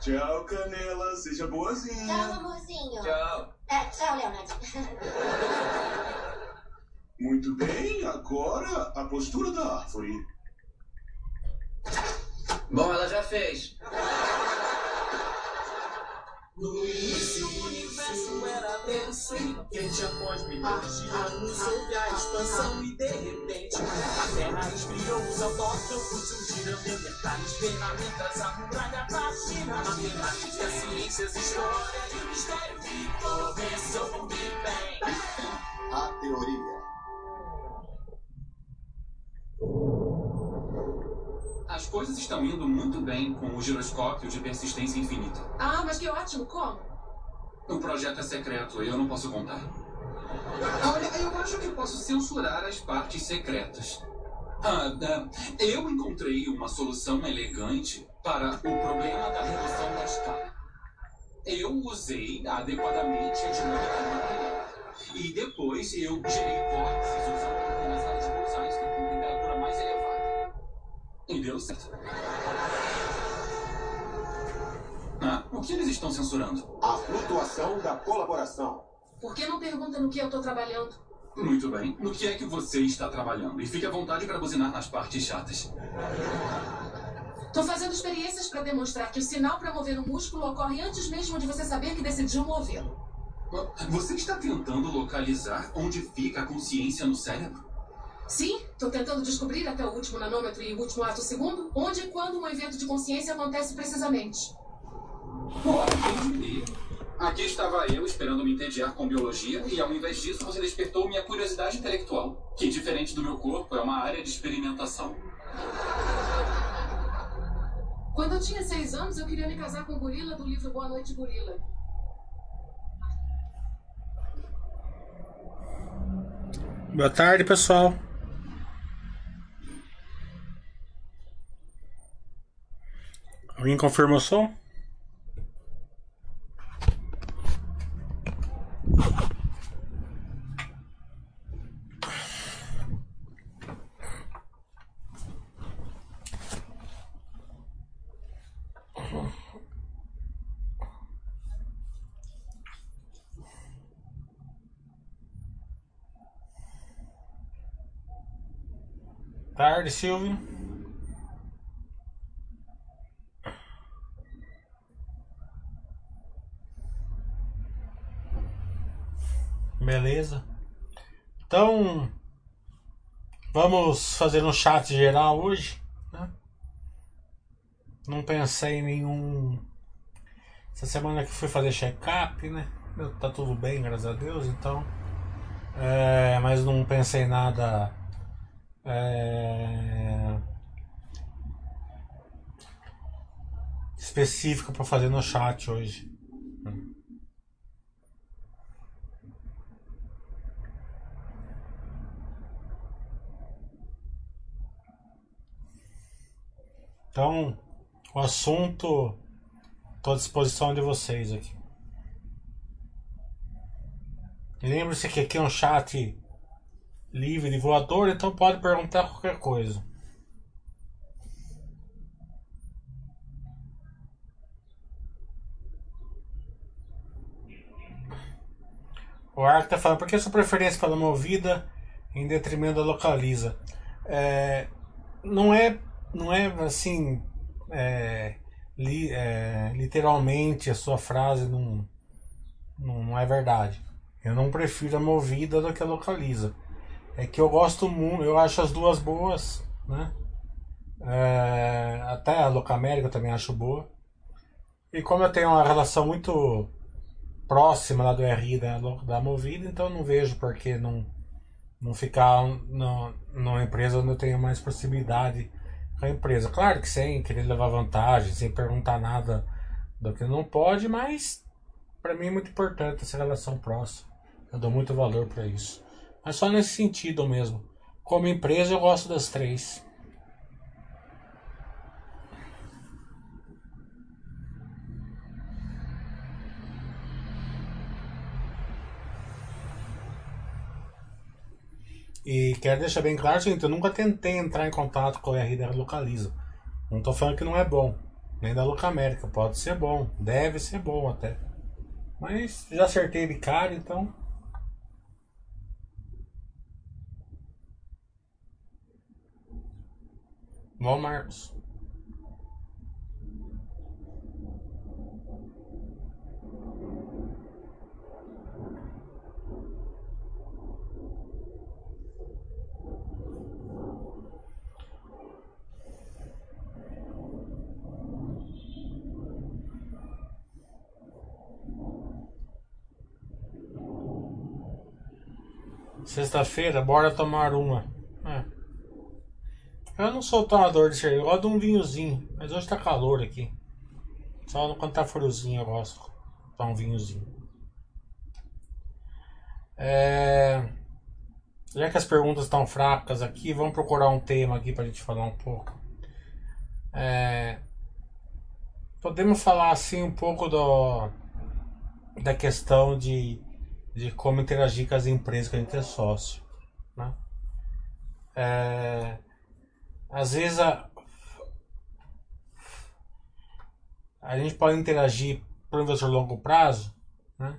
Tchau, Canela. Seja Tchau, boazinha. amorzinho. Tchau. É, tchau, Leonard. Muito bem, agora a postura da árvore. Bom, ela já fez. No início o universo era denso Quente após milhões de anos houve a expansão E de repente a terra esfriou Os autótrofos surgiram Neandertais, ferramentas, a muralha da China Matemática, ciências, história E o mistério que começou com o Big A teoria. As coisas estão indo muito bem com o giroscópio de persistência infinita. Ah, mas que ótimo, como? O projeto é secreto e eu não posso contar. Olha, eu acho que posso censurar as partes secretas. Ah, ah, eu encontrei uma solução elegante para o problema da redução da escala. Eu usei adequadamente a dinâmica nuclear. E depois eu gerei vórtices usando E deu certo. Ah, o que eles estão censurando? A flutuação da colaboração. Por que não pergunta no que eu tô trabalhando? Muito bem. No que é que você está trabalhando? E fique à vontade para buzinar nas partes chatas. Tô fazendo experiências para demonstrar que o sinal para mover o músculo ocorre antes mesmo de você saber que decidiu movê-lo. Você está tentando localizar onde fica a consciência no cérebro? Sim, tô tentando descobrir até o último nanômetro e o último ato segundo onde e quando um evento de consciência acontece precisamente. Aqui estava eu esperando me entediar com biologia e ao invés disso você despertou minha curiosidade intelectual, que diferente do meu corpo é uma área de experimentação. Quando eu tinha seis anos, eu queria me casar com o gorila do livro Boa Noite, Gorila. Boa tarde, pessoal. Alguém confirma o som? Tarde, Silvio. Beleza. Então, vamos fazer um chat geral hoje. Né? Não pensei em nenhum. Essa semana que fui fazer check-up, né? Tá tudo bem, graças a Deus. Então, é, mas não pensei em nada é, específico para fazer no chat hoje. Então, o assunto estou à disposição de vocês aqui. E Lembre-se que aqui é um chat livre de voador, então pode perguntar qualquer coisa. O Ark tá falando, por que sua preferência pela movida em detrimento da localiza? É, não é, não é assim, é, li- é, literalmente a sua frase não, não, não é verdade. Eu não prefiro a movida do que a localiza. É que eu gosto muito, eu acho as duas boas, né? É, até a Locamérica eu também acho boa. E como eu tenho uma relação muito próxima lá do RI da, da Movida, então não vejo por que não, não ficar no, numa empresa onde eu tenho mais proximidade a empresa. Claro que sem querer levar vantagem, sem perguntar nada do que não pode, mas para mim é muito importante essa relação próxima. Eu dou muito valor para isso. Mas só nesse sentido mesmo. Como empresa, eu gosto das três. E quero deixar bem claro seguinte, eu nunca tentei entrar em contato com o RI da Localiza. Não tô falando que não é bom. nem da Luca América. Pode ser bom, deve ser bom até. Mas já acertei de cara, então. Bom, Marcos. Sexta-feira, bora tomar uma. É. Eu não sou tomador de cerveja, eu gosto de um vinhozinho. Mas hoje tá calor aqui. Só quando tá friozinho eu gosto de tomar um vinhozinho. É... Já que as perguntas estão fracas aqui, vamos procurar um tema aqui pra gente falar um pouco. É... Podemos falar assim um pouco do... da questão de de como interagir com as empresas que a gente é sócio. Né? É, às vezes a, a gente pode interagir para o investidor longo prazo, né?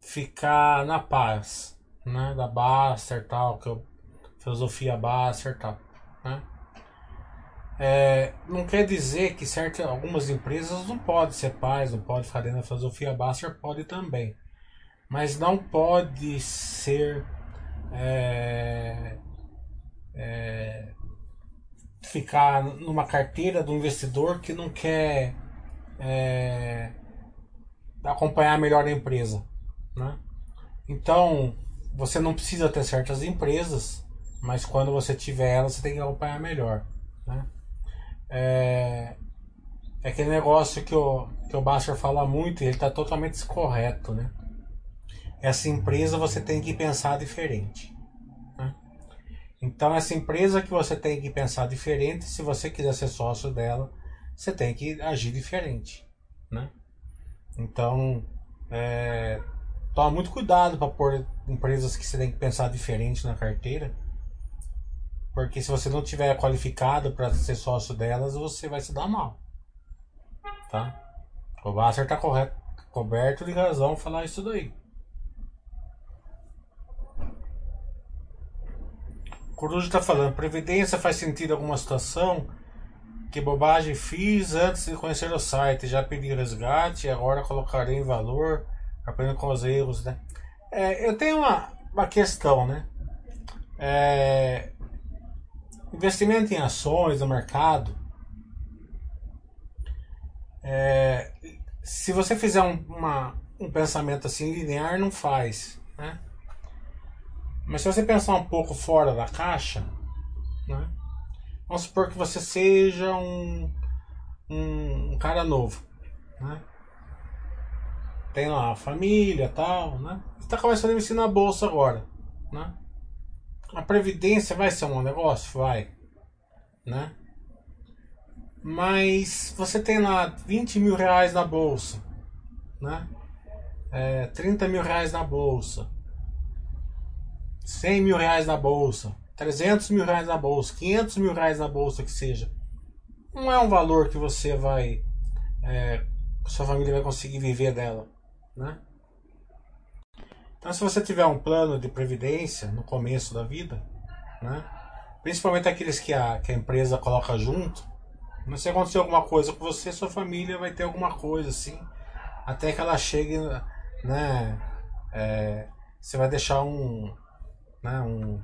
ficar na paz, né? da Baster tal, que eu, filosofia Baster tal. Né? É, não quer dizer que certas, algumas empresas não podem ser paz, não podem ficar dentro da filosofia Baster, pode também mas não pode ser é, é, ficar numa carteira do investidor que não quer é, acompanhar melhor a empresa. Né? Então, você não precisa ter certas empresas, mas quando você tiver elas, você tem que acompanhar melhor. Né? É, é aquele negócio que o, que o Basser fala muito e ele está totalmente correto. Né? Essa empresa você tem que pensar diferente. Né? Então, essa empresa que você tem que pensar diferente, se você quiser ser sócio dela, você tem que agir diferente. Né? Então, é, toma muito cuidado para pôr empresas que você tem que pensar diferente na carteira. Porque se você não tiver qualificado para ser sócio delas, você vai se dar mal. Tá? O Basser está correto, coberto de razão falar isso daí. Coruja está falando, previdência faz sentido em alguma situação? Que bobagem fiz antes de conhecer o site, já pedi resgate e agora colocarei em valor, aprendendo com os erros, né? É, eu tenho uma, uma questão, né? É, investimento em ações no mercado, é, se você fizer um, uma, um pensamento assim linear, não faz, né? Mas se você pensar um pouco fora da caixa, né? Vamos supor que você seja um, um, um cara novo, né? Tem lá a família tal, né? Está começando a investir na bolsa agora, né? A previdência vai ser um negócio? Vai, né? Mas você tem lá 20 mil reais na bolsa, né? É, 30 mil reais na bolsa. 100 mil reais na bolsa, 300 mil reais na bolsa, 500 mil reais na bolsa que seja, não é um valor que você vai, é, sua família vai conseguir viver dela, né? Então, se você tiver um plano de previdência no começo da vida, né? Principalmente aqueles que a, que a empresa coloca junto, se acontecer alguma coisa com você, sua família vai ter alguma coisa assim, até que ela chegue, né? É, você vai deixar um, né, um,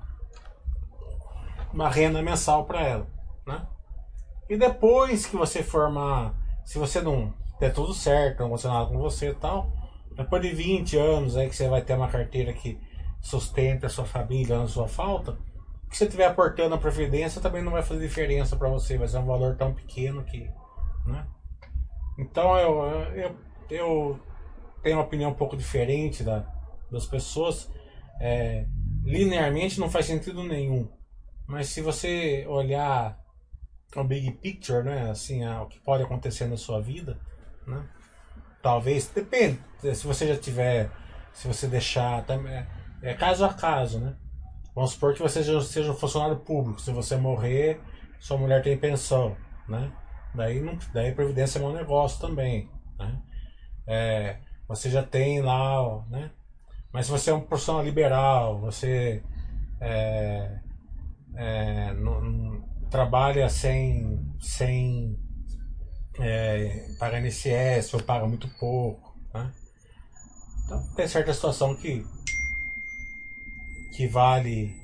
uma renda mensal para ela, né? E depois que você formar, se você não der tudo certo, não acontecer nada com você e tal, depois de 20 anos aí que você vai ter uma carteira que sustenta a sua família na sua falta, que você estiver aportando a previdência também não vai fazer diferença para você, vai ser um valor tão pequeno que, né? Então eu, eu, eu tenho uma opinião um pouco diferente da, das pessoas. É, linearmente não faz sentido nenhum. Mas se você olhar o big picture, né, assim, o que pode acontecer na sua vida, né? Talvez, depende, se você já tiver, se você deixar, é, é caso a caso, né? Vamos supor que você seja, seja um funcionário público, se você morrer, sua mulher tem pensão, né? daí, não, daí a Previdência é um negócio também. Né? É, você já tem lá, né? Mas se você é um profissional liberal, você é, é, não, não, trabalha sem, sem é, pagar INSS ou paga muito pouco. Né? Então tem certa situação que, que vale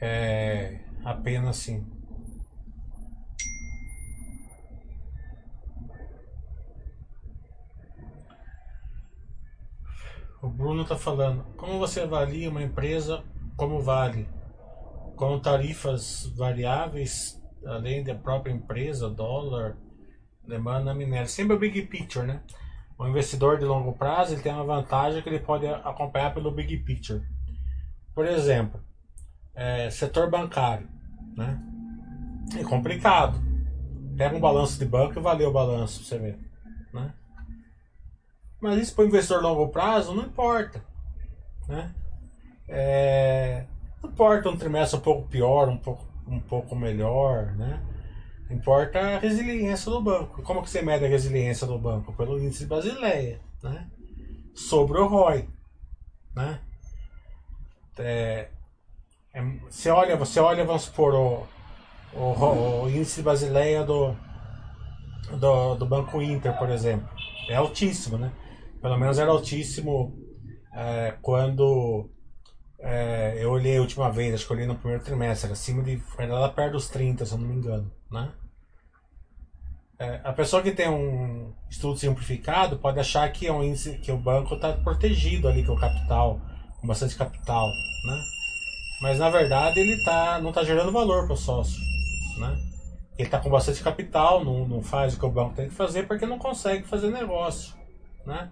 é, a pena sim. O Bruno está falando. Como você avalia uma empresa como vale? Com tarifas variáveis, além da própria empresa, dólar, demanda minério. Sempre o big picture, né? O investidor de longo prazo ele tem uma vantagem que ele pode acompanhar pelo big picture. Por exemplo, é, setor bancário, né? É complicado. Pega um balanço de banco e valeu o balanço, você né? Mas isso para o investidor longo prazo não importa. Né? É, não importa um trimestre um pouco pior, um pouco, um pouco melhor. Né? Importa a resiliência do banco. Como que você mede a resiliência do banco? Pelo índice Basileia. Né? Sobre o ROI. Né? É, é, você, olha, você olha, vamos supor, o, o, o índice Basileia do, do, do Banco Inter, por exemplo. É altíssimo, né? Pelo menos era altíssimo é, quando é, eu olhei a última vez, acho que olhei no primeiro trimestre, acima de. Era lá perto dos 30, se eu não me engano. Né? É, a pessoa que tem um estudo simplificado pode achar que, é um índice, que o banco está protegido ali com o capital, com bastante capital. Né? Mas na verdade ele tá, não está gerando valor para o sócio. Né? Ele está com bastante capital, não, não faz o que o banco tem que fazer porque não consegue fazer negócio. Né?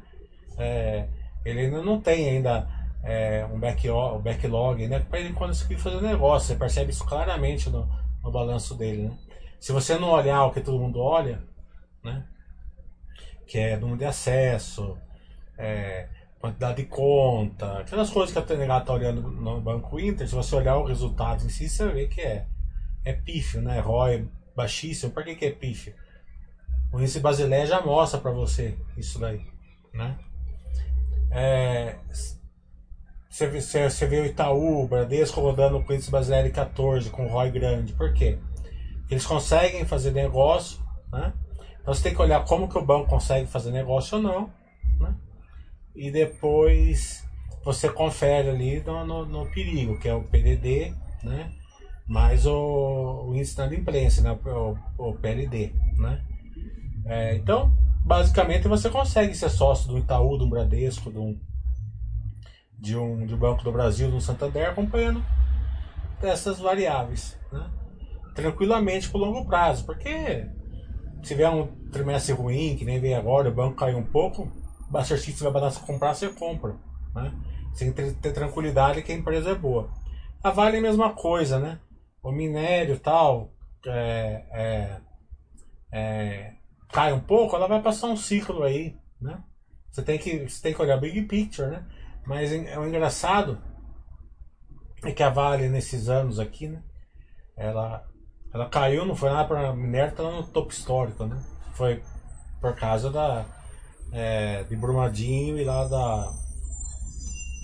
É, ele não tem ainda é, um backlog, backlog né, para ele conseguir fazer negócio. Você percebe isso claramente no, no balanço dele. Né? Se você não olhar o que todo mundo olha, né, que é número de acesso, é, quantidade de conta, aquelas coisas que a TNH está olhando no Banco Inter, se você olhar o resultado em si, você vê que é, é pífio, né? ROI baixíssimo. Por que, que é pífio? O índice Basileia já mostra para você isso daí, né? É, você, você, você vê o Itaú, o Bradesco rodando com índice Basileia 14 com ROI grande. Por quê? Eles conseguem fazer negócio, né? Então você tem que olhar como que o banco consegue fazer negócio ou não, né? E depois você confere ali no, no, no perigo, que é o PDD, né? Mais o, o índice da imprensa, né? O, o PLD, né? É, então, basicamente você consegue ser sócio do Itaú, do Bradesco, do, de, um, de um Banco do Brasil, do Santander, acompanhando essas variáveis. Né? Tranquilamente por longo prazo, porque se vier um trimestre ruim, que nem veio agora, o banco caiu um pouco, se você vai comprar, você compra. Né? Sem ter, ter tranquilidade que a empresa é boa. A Vale é a mesma coisa, né? O minério tal, é, é, é, cai um pouco, ela vai passar um ciclo aí, né? Você tem que, você tem que olhar big picture, né? Mas é o engraçado é que a Vale nesses anos aqui, né? Ela, ela caiu, não foi nada para minério, tá no topo histórico, né? Foi por causa da é, de Brumadinho e lá da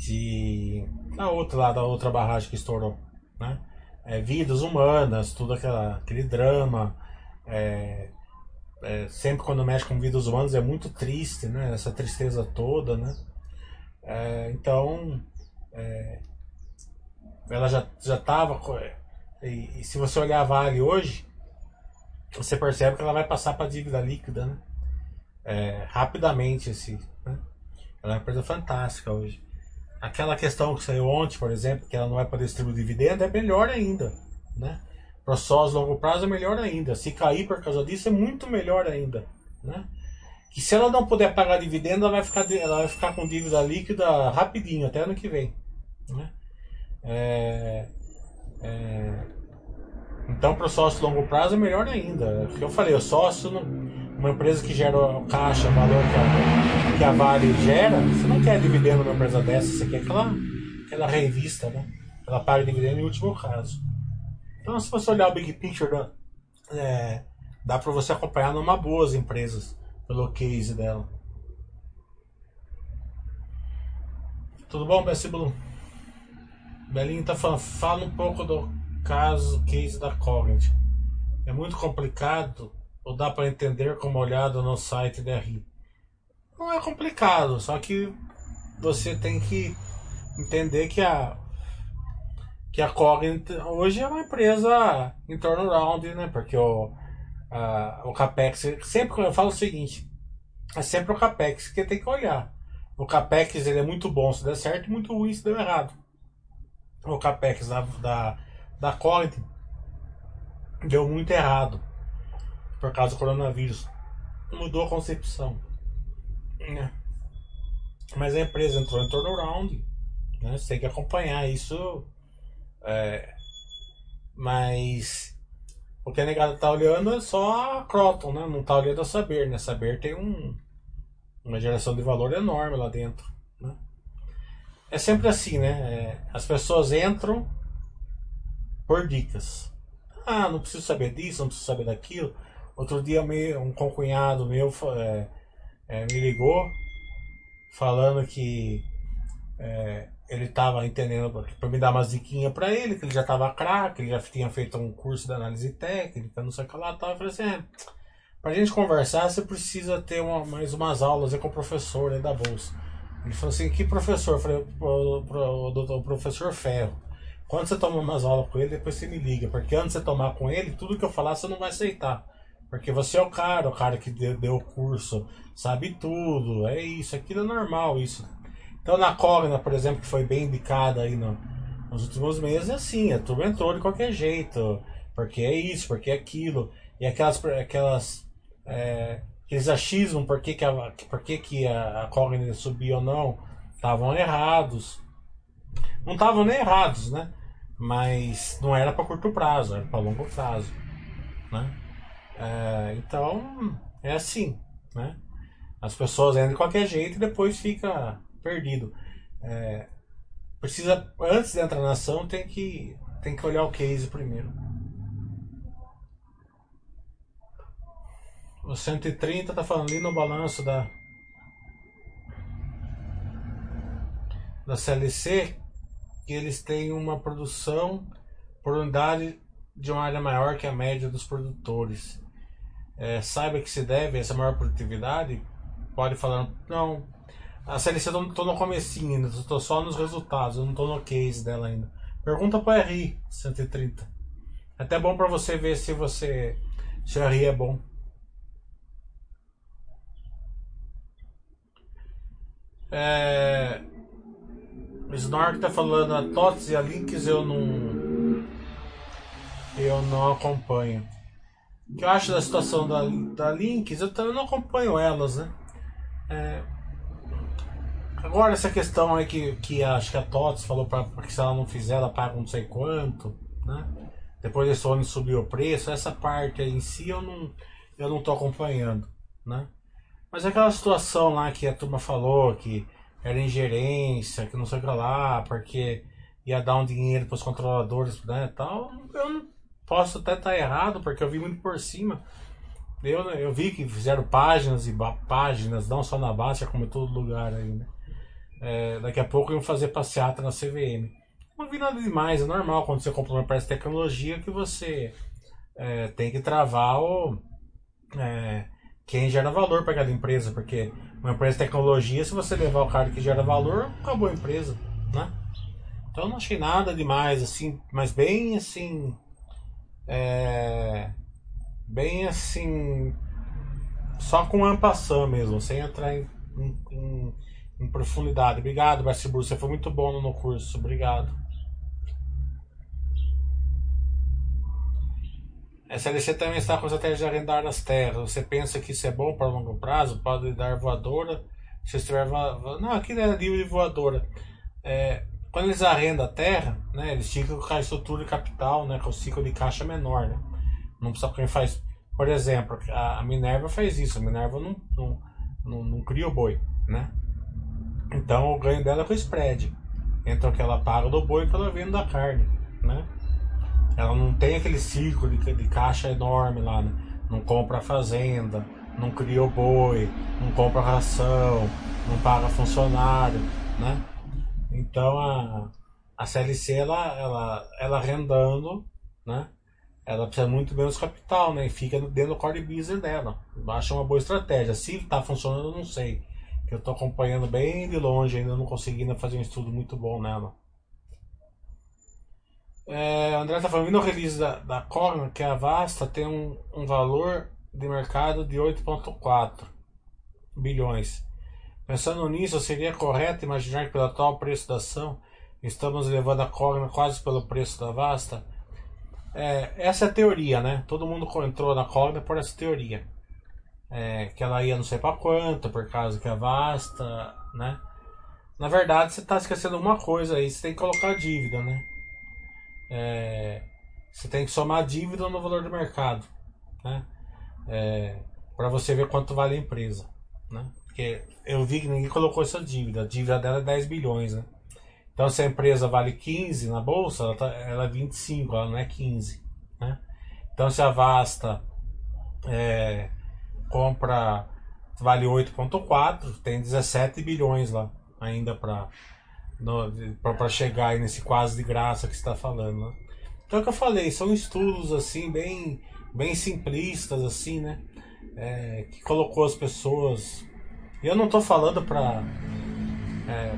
de da outra lá da outra barragem que estourou, né? É, vidas humanas, tudo aquela, aquele drama, é, é, sempre quando mexe com vidas humanas é muito triste, né? Essa tristeza toda, né? É, então, é, ela já já estava e, e, se você olhar a Vale hoje, você percebe que ela vai passar para dívida líquida, né? É, rapidamente esse, né? Ela é uma empresa fantástica hoje. Aquela questão que saiu ontem, por exemplo, que ela não vai poder distribuir dividendo, é melhor ainda, né? Para sós longo prazo é melhor ainda. Se cair por causa disso é muito melhor ainda, né? Que se ela não puder pagar dividendo, ela vai ficar, ela vai ficar com dívida líquida rapidinho, até ano que vem, né? É, é, então, para sócio longo prazo é melhor ainda. Porque eu falei, o sócio, uma empresa que gera o caixa, o valor que a, que a Vale gera, você não quer dividendo numa empresa dessa, você quer aquela, aquela revista, né? Ela paga dividendo em último caso. Então, se você olhar o big picture da, é, dá para você acompanhar numa boas empresas pelo case dela. Tudo bom, Bessie Blue? Belinho tá falando, fala um pouco do caso, case da Cognit. É muito complicado ou dá para entender com uma olhada no site da RI? Não é complicado, só que você tem que entender que a que a Cognit hoje é uma empresa em turnaround, né? Porque o, a, o Capex, sempre eu falo o seguinte, é sempre o Capex que tem que olhar. O Capex ele é muito bom se der certo muito ruim se der errado. O Capex da, da, da Cognit deu muito errado por causa do coronavírus. Mudou a concepção. Né? Mas a empresa entrou em turnaround. Né? Você tem que acompanhar isso. É, mas o que a negada tá olhando é só a Croton, né? Não tá olhando a Saber, né? Saber tem um, uma geração de valor enorme lá dentro. Né? É sempre assim, né? É, as pessoas entram por dicas. Ah, não preciso saber disso, não preciso saber daquilo. Outro dia um concunhado meu é, é, me ligou falando que é, ele estava entendendo para me dar uma ziquinha para ele, que ele já estava craque, ele já tinha feito um curso de análise técnica, não sei o que lá, tal. Eu falei assim, é, pra gente conversar, você precisa ter uma, mais umas aulas com o professor né, da bolsa. Ele falou assim, que professor? Eu falei, pro, pro, pro, o professor Ferro. Quando você toma umas aulas com ele, depois você me liga, porque antes de você tomar com ele, tudo que eu falar você não vai aceitar. Porque você é o cara, o cara que deu o curso, sabe tudo, é isso, aquilo é normal, isso. Então na Cogna, por exemplo, que foi bem indicada aí no, nos últimos meses, é assim, a turma entrou de qualquer jeito, porque é isso, porque é aquilo, e aquelas, aquelas é, aqueles achismos, por que, que, a, por que, que a, a Cogna subiu ou não, estavam errados. Não estavam nem errados, né? Mas não era para curto prazo, era para longo prazo, né? É, então, é assim, né? As pessoas entram de qualquer jeito e depois fica perdido. É, precisa, antes de entrar na ação, tem que, tem que olhar o case primeiro. O 130 tá falando ali no balanço da da CLC que eles têm uma produção por unidade de uma área maior que a média dos produtores é, saiba que se deve essa maior produtividade, pode falar, não, a CLC eu estou no comecinho ainda, estou só nos resultados, eu não estou no case dela ainda. Pergunta para RI 130. É até bom para você ver se você se a RI é bom. É, o Snork tá falando a TOTS e a Links eu não eu não acompanho que eu acho da situação da, da Links, eu também não acompanho elas, né? É... Agora essa questão aí que, que acho que a TOTS falou para que se ela não fizer, ela paga não sei quanto, né? Depois a Sony subiu o preço, essa parte em si eu não, eu não tô acompanhando, né? Mas aquela situação lá que a turma falou que era ingerência, que não sei o que lá, porque ia dar um dinheiro para os controladores, né, tal, eu não Posso até estar errado, porque eu vi muito por cima. Eu, eu vi que fizeram páginas e páginas, não só na Baixa, como em todo lugar ainda. Né? É, daqui a pouco iam fazer passeata na CVM. Não vi nada demais, é normal quando você compra uma peça de tecnologia que você é, tem que travar o, é, quem gera valor para cada empresa, porque uma empresa de tecnologia, se você levar o cara que gera valor, acabou a empresa, né? Então não achei nada demais, assim, mas bem assim, é, bem assim, só com ampação mesmo, sem entrar em, em, em profundidade. Obrigado, Barcibur, você foi muito bom no curso, obrigado. SLC também está com a estratégia de arrendar as terras. Você pensa que isso é bom para longo prazo? Pode dar voadora. Se estiver. Não, aqui é livre voadora. É, quando eles arrendam a terra, né, eles ficam com a estrutura de capital, né, com o ciclo de caixa menor. Né? Não precisa quem faz. Por exemplo, a Minerva faz isso. A Minerva não, não, não, não cria o boi. Né? Então o ganho dela é com spread. Entre o que ela paga do boi e o que ela vende da carne. Né? Ela não tem aquele ciclo de, de caixa enorme lá. Né? não compra fazenda, não cria o boi, não compra ração, não paga funcionário, né? Então a, a CLC ela, ela, ela rendando, né? Ela precisa muito menos capital, né? E fica dentro do core business dela. Acho uma boa estratégia. Se está funcionando, eu não sei. Eu estou acompanhando bem de longe, ainda não consegui fazer um estudo muito bom nela. É, André está falando, no release da, da Cogna, que é a Vasta tem um, um valor de mercado de 8,4 bilhões. Pensando nisso, seria correto imaginar que pelo atual preço da ação, estamos levando a Cogna quase pelo preço da Vasta? É, essa é a teoria, né? Todo mundo entrou na Cogna por essa teoria. É, que ela ia não sei para quanto, por causa que é vasta, né? Na verdade, você está esquecendo uma coisa aí, você tem que colocar dívida, né? É, você tem que somar dívida no valor do mercado, né? É, para você ver quanto vale a empresa, né? Porque eu vi que ninguém colocou essa dívida, a dívida dela é 10 bilhões, né? Então, se a empresa vale 15 na bolsa, ela, tá, ela é 25, ela não é 15. Né? Então, se a Vasta é, compra, vale 8,4, tem 17 bilhões lá ainda para chegar nesse quase de graça que está falando. Né? Então, é o que eu falei, são estudos assim, bem, bem simplistas, assim, né? É, que colocou as pessoas. E eu não estou falando para. É,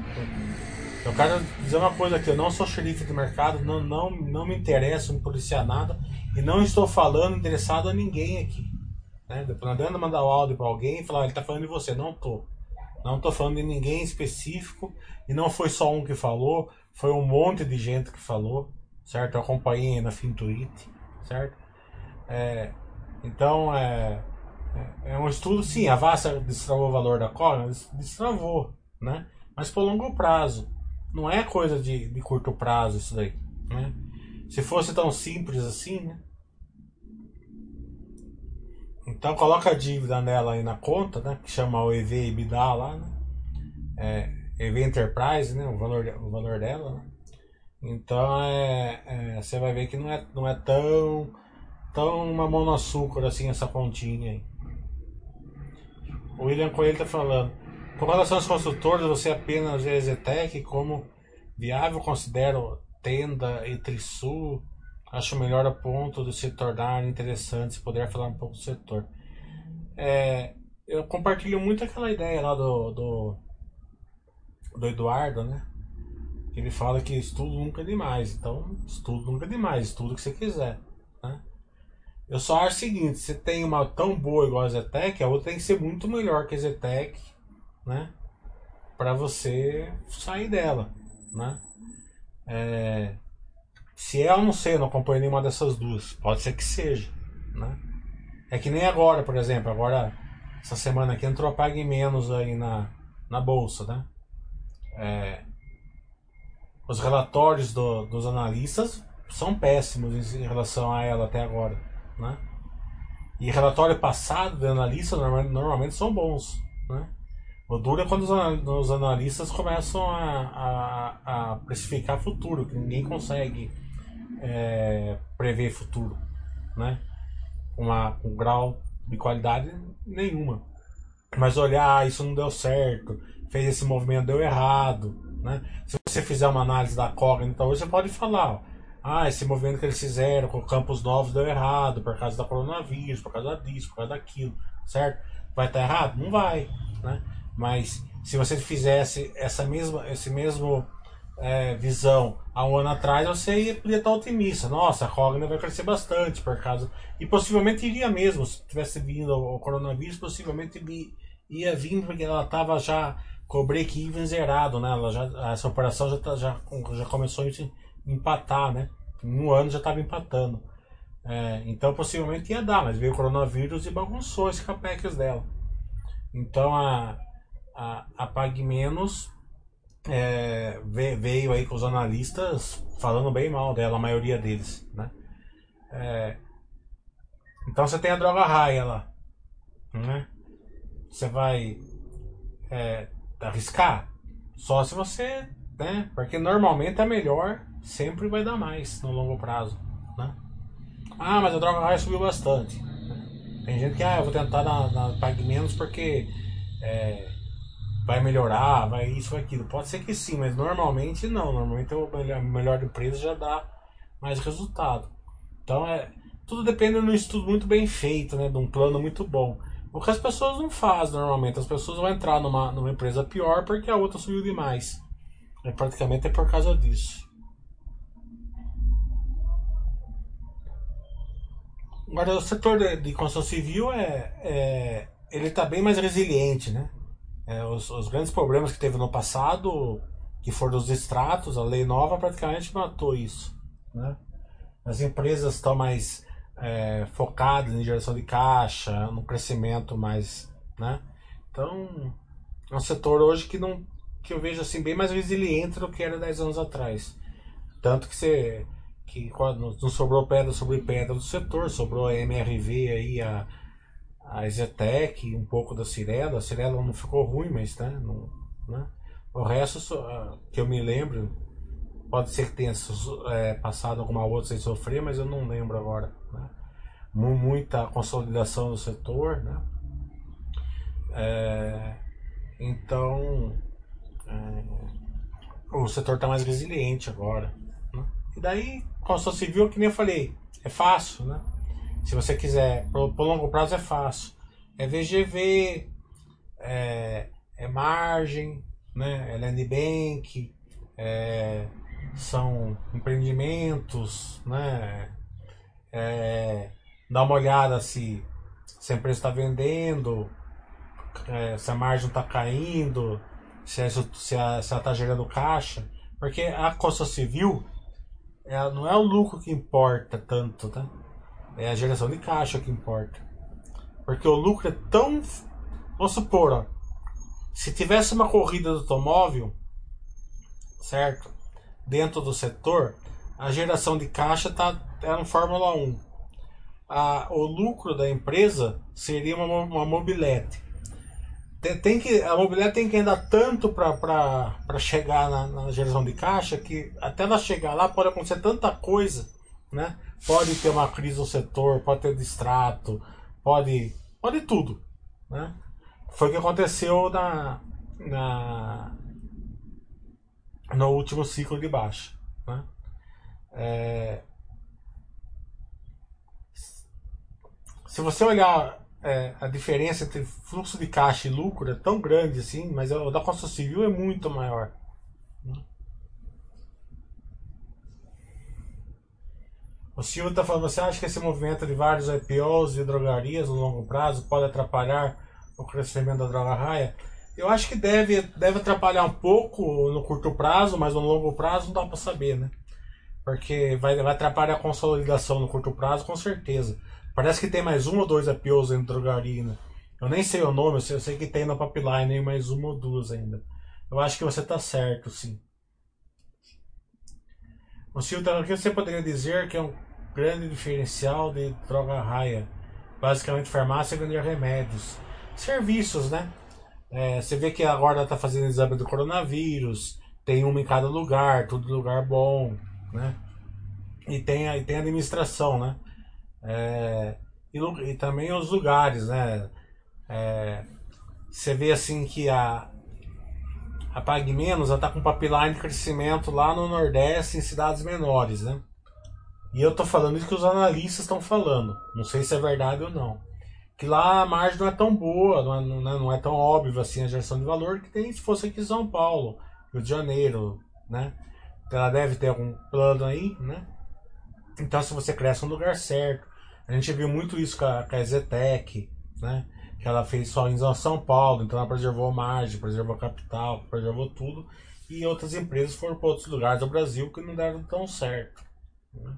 eu quero dizer uma coisa aqui, eu não sou xerife de mercado, não, não, não me interessa me policiar nada e não estou falando interessado a ninguém aqui. Né? Não adianta mandar o áudio para alguém e falar, ele está falando de você. Não tô. Não estou falando de ninguém específico e não foi só um que falou, foi um monte de gente que falou, certo? Eu acompanhei na Fintuit, certo? É, então, é, é, é, um estudo, sim, a Vasta destravou o valor da cola, destravou, né? Mas por longo prazo. Não é coisa de, de curto prazo isso daí, né? Se fosse tão simples assim, né? Então coloca a dívida nela aí na conta, né? Que chama o EV EBITDA lá, né? É, EV Enterprise, né? O valor, o valor dela, né? Então é, é, você vai ver que não é, não é tão, tão uma mão no açúcar assim essa continha aí. O William Coelho tá falando. Com relação aos construtores, você apenas vê a Zetec como viável, considero Tenda e Trisul. Acho melhor a ponto de se tornar interessante, se puder falar um pouco do setor. É, eu compartilho muito aquela ideia lá do, do, do Eduardo, né? Ele fala que estudo nunca é demais. Então, estudo nunca é demais, estudo o que você quiser. Né? Eu só acho o seguinte: você tem uma tão boa igual a Zetec, a outra tem que ser muito melhor que a Zetec né? Para você sair dela, né? É, se é, eu não sei, eu não acompanho nenhuma dessas duas. Pode ser que seja, né? É que nem agora, por exemplo, agora essa semana aqui entrou a Pague Menos aí na, na bolsa, né? É, os relatórios do, dos analistas são péssimos em relação a ela até agora, né? E relatório passado de analista normalmente, são bons, né? O duro é quando os analistas começam a, a, a precificar futuro, que ninguém consegue é, prever futuro, né? Uma, um grau de qualidade nenhuma. Mas olhar, ah, isso não deu certo, fez esse movimento, deu errado, né? Se você fizer uma análise da cognita hoje, você pode falar, ah, esse movimento que eles fizeram com campos novos deu errado por causa da coronavírus, por causa disso, por causa daquilo, certo? Vai estar errado? Não vai, né? Mas se você fizesse essa mesma, esse mesmo é, visão há um ano atrás, você ia, podia estar otimista. Nossa, a Cogna vai crescer bastante por causa. E possivelmente iria mesmo. Se tivesse vindo o coronavírus, possivelmente ia vir porque ela estava já com o break-even zerado, né? Ela já, essa operação já, tá, já, já começou a empatar, né? Em um ano já estava empatando. É, então possivelmente ia dar, mas veio o coronavírus e bagunçou esse capex dela. Então a, a, a Pague Menos é, veio aí com os analistas falando bem mal dela, a maioria deles, né? É, então você tem a droga raia lá, né? Você vai é, arriscar só se você, né? Porque normalmente é melhor, sempre vai dar mais no longo prazo, né? Ah, mas a droga raia subiu bastante. Tem gente que, ah, eu vou tentar na, na Pague Menos porque é, vai melhorar, vai isso, vai aquilo. Pode ser que sim, mas normalmente não. Normalmente o melhor, empresa já dá mais resultado. Então é. Tudo depende de um estudo muito bem feito, né? De um plano muito bom. O que as pessoas não fazem normalmente. As pessoas vão entrar numa, numa empresa pior porque a outra subiu demais. É, praticamente é por causa disso. Agora, o setor de, de construção civil é, é ele está bem mais resiliente, né? É, os, os, grandes problemas que teve no passado, que foram dos extratos, a lei nova praticamente matou isso, né? As empresas estão mais é, focadas em geração de caixa, no crescimento mais, né? Então, é um setor hoje que não que eu vejo assim bem mais resiliente do que era 10 anos atrás. Tanto que você que não sobrou pedra sobre pedra do setor, sobrou a MRV aí, a, a Zetec, um pouco da Cirela. A Cirela não ficou ruim, mas né, não, né? o resto que eu me lembro, pode ser que tenha é, passado alguma outra sem sofrer, mas eu não lembro agora. Né? Muita consolidação do setor, né? É, então é, o setor está mais resiliente agora. Né? E daí construção civil, que nem eu falei, é fácil, né? Se você quiser, por longo prazo é fácil. É VGV, é, é margem, né? é land bank, é, são empreendimentos, né? É, dá uma olhada se, se a empresa está vendendo, é, se a margem está caindo, se, a, se, ela está gerando caixa. Porque a construção civil é, não é o lucro que importa tanto, tá? É a geração de caixa que importa. Porque o lucro é tão. Vamos supor, ó, se tivesse uma corrida do automóvel, certo? Dentro do setor, a geração de caixa tá, é no Fórmula 1. A, o lucro da empresa seria uma, uma mobilete tem, tem que a mobiliária tem que andar tanto para chegar na, na, geração de caixa que até ela chegar lá pode acontecer tanta coisa, né? Pode ter uma crise no setor, pode ter distrato, pode pode tudo, né? Foi o que aconteceu na, na no último ciclo de baixa, né? É, se você olhar é, a diferença entre fluxo de caixa e lucro é tão grande assim, mas o da construção civil é muito maior. Né? O Silvio está falando, você acha que esse movimento de vários IPOs e drogarias no longo prazo pode atrapalhar o crescimento da droga raia? Eu acho que deve, deve atrapalhar um pouco no curto prazo, mas no longo prazo não dá para saber, né? Porque vai, vai atrapalhar a consolidação no curto prazo, com certeza. Parece que tem mais um ou dois IPOs em drogaria. Né? Eu nem sei o nome, eu sei, eu sei que tem na pipeline mais uma ou duas ainda. Eu acho que você está certo, sim. O Silvio, o que você poderia dizer que é um grande diferencial de droga raia? Basicamente, farmácia vender remédios. Serviços, né? É, você vê que agora está fazendo exame do coronavírus, tem uma em cada lugar, tudo lugar bom, né? E tem, e tem administração, né? É, e, e, também os lugares, né? É, você vê assim que a, a Pague Menos está com pipeline de crescimento lá no Nordeste, em cidades menores, né? E eu tô falando isso que os analistas estão falando. Não sei se é verdade ou não. Que lá a margem não é tão boa, não é, não é, tão óbvio assim a geração de valor que tem se fosse aqui em São Paulo, Rio de Janeiro, né? Então ela deve ter algum plano aí, né? Então se você cresce no lugar certo, a gente viu muito isso com a, com a né? Que ela fez só em São Paulo, então ela preservou a margem, preservou a capital, preservou tudo. E outras empresas foram para outros lugares do Brasil que não deram tão certo. Né?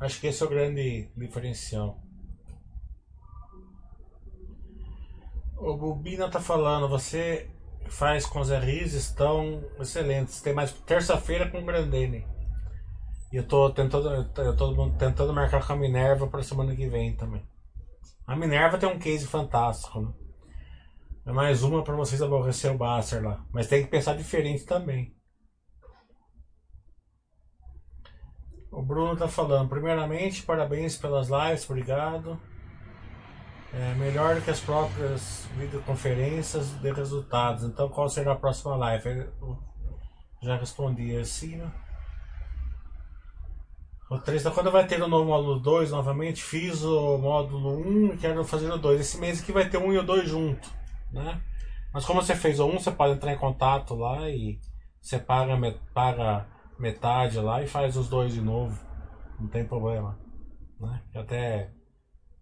Acho que esse é o grande diferencial. O Bubina tá falando, você faz com os RIs estão excelentes. Tem mais terça-feira com o Grandene. E eu tô tentando, eu tô tentando marcar com a Minerva para semana que vem também. A Minerva tem um case fantástico, né? É mais uma para vocês aborrecer o Basser lá. Mas tem que pensar diferente também. O Bruno tá falando, primeiramente, parabéns pelas lives, obrigado. é melhor do que as próprias videoconferências de resultados. Então, qual será a próxima live? Eu já respondi assim? O 3 da quando vai ter o novo módulo 2 novamente. Fiz o módulo 1 e quero fazer o 2. Esse mês aqui vai ter 1 e o 2 junto, né? Mas como você fez o 1, você pode entrar em contato lá e você paga, paga metade lá e faz os dois de novo. Não tem problema. Né? Até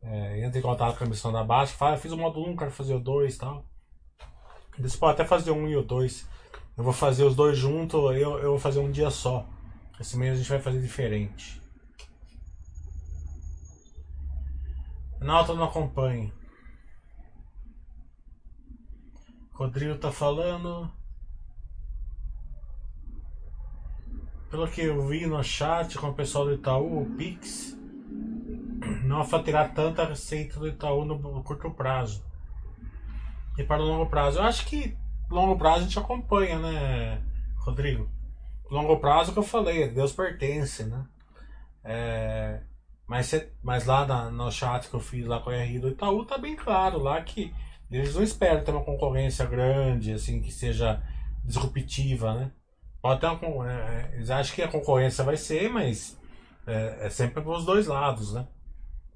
é, entra em contato com a missão da base, fala, fiz o módulo 1, quero fazer o 2 e tal. Você pode até fazer o 1 e o 2. Eu vou fazer os dois juntos, eu, eu vou fazer um dia só. Esse mês a gente vai fazer diferente. Nauta não acompanha. Rodrigo tá falando. Pelo que eu vi no chat com o pessoal do Itaú, o Pix não tirar tanta receita do Itaú no curto prazo. E para o longo prazo, eu acho que longo prazo a gente acompanha, né, Rodrigo? Longo prazo que eu falei, Deus pertence, né? É, mas, mas lá na, no chat que eu fiz lá com a RI do Itaú, tá bem claro lá que eles não esperam ter uma concorrência grande, assim, que seja disruptiva, né? Uma, é, eles acham que a concorrência vai ser, mas é, é sempre para os dois lados, né?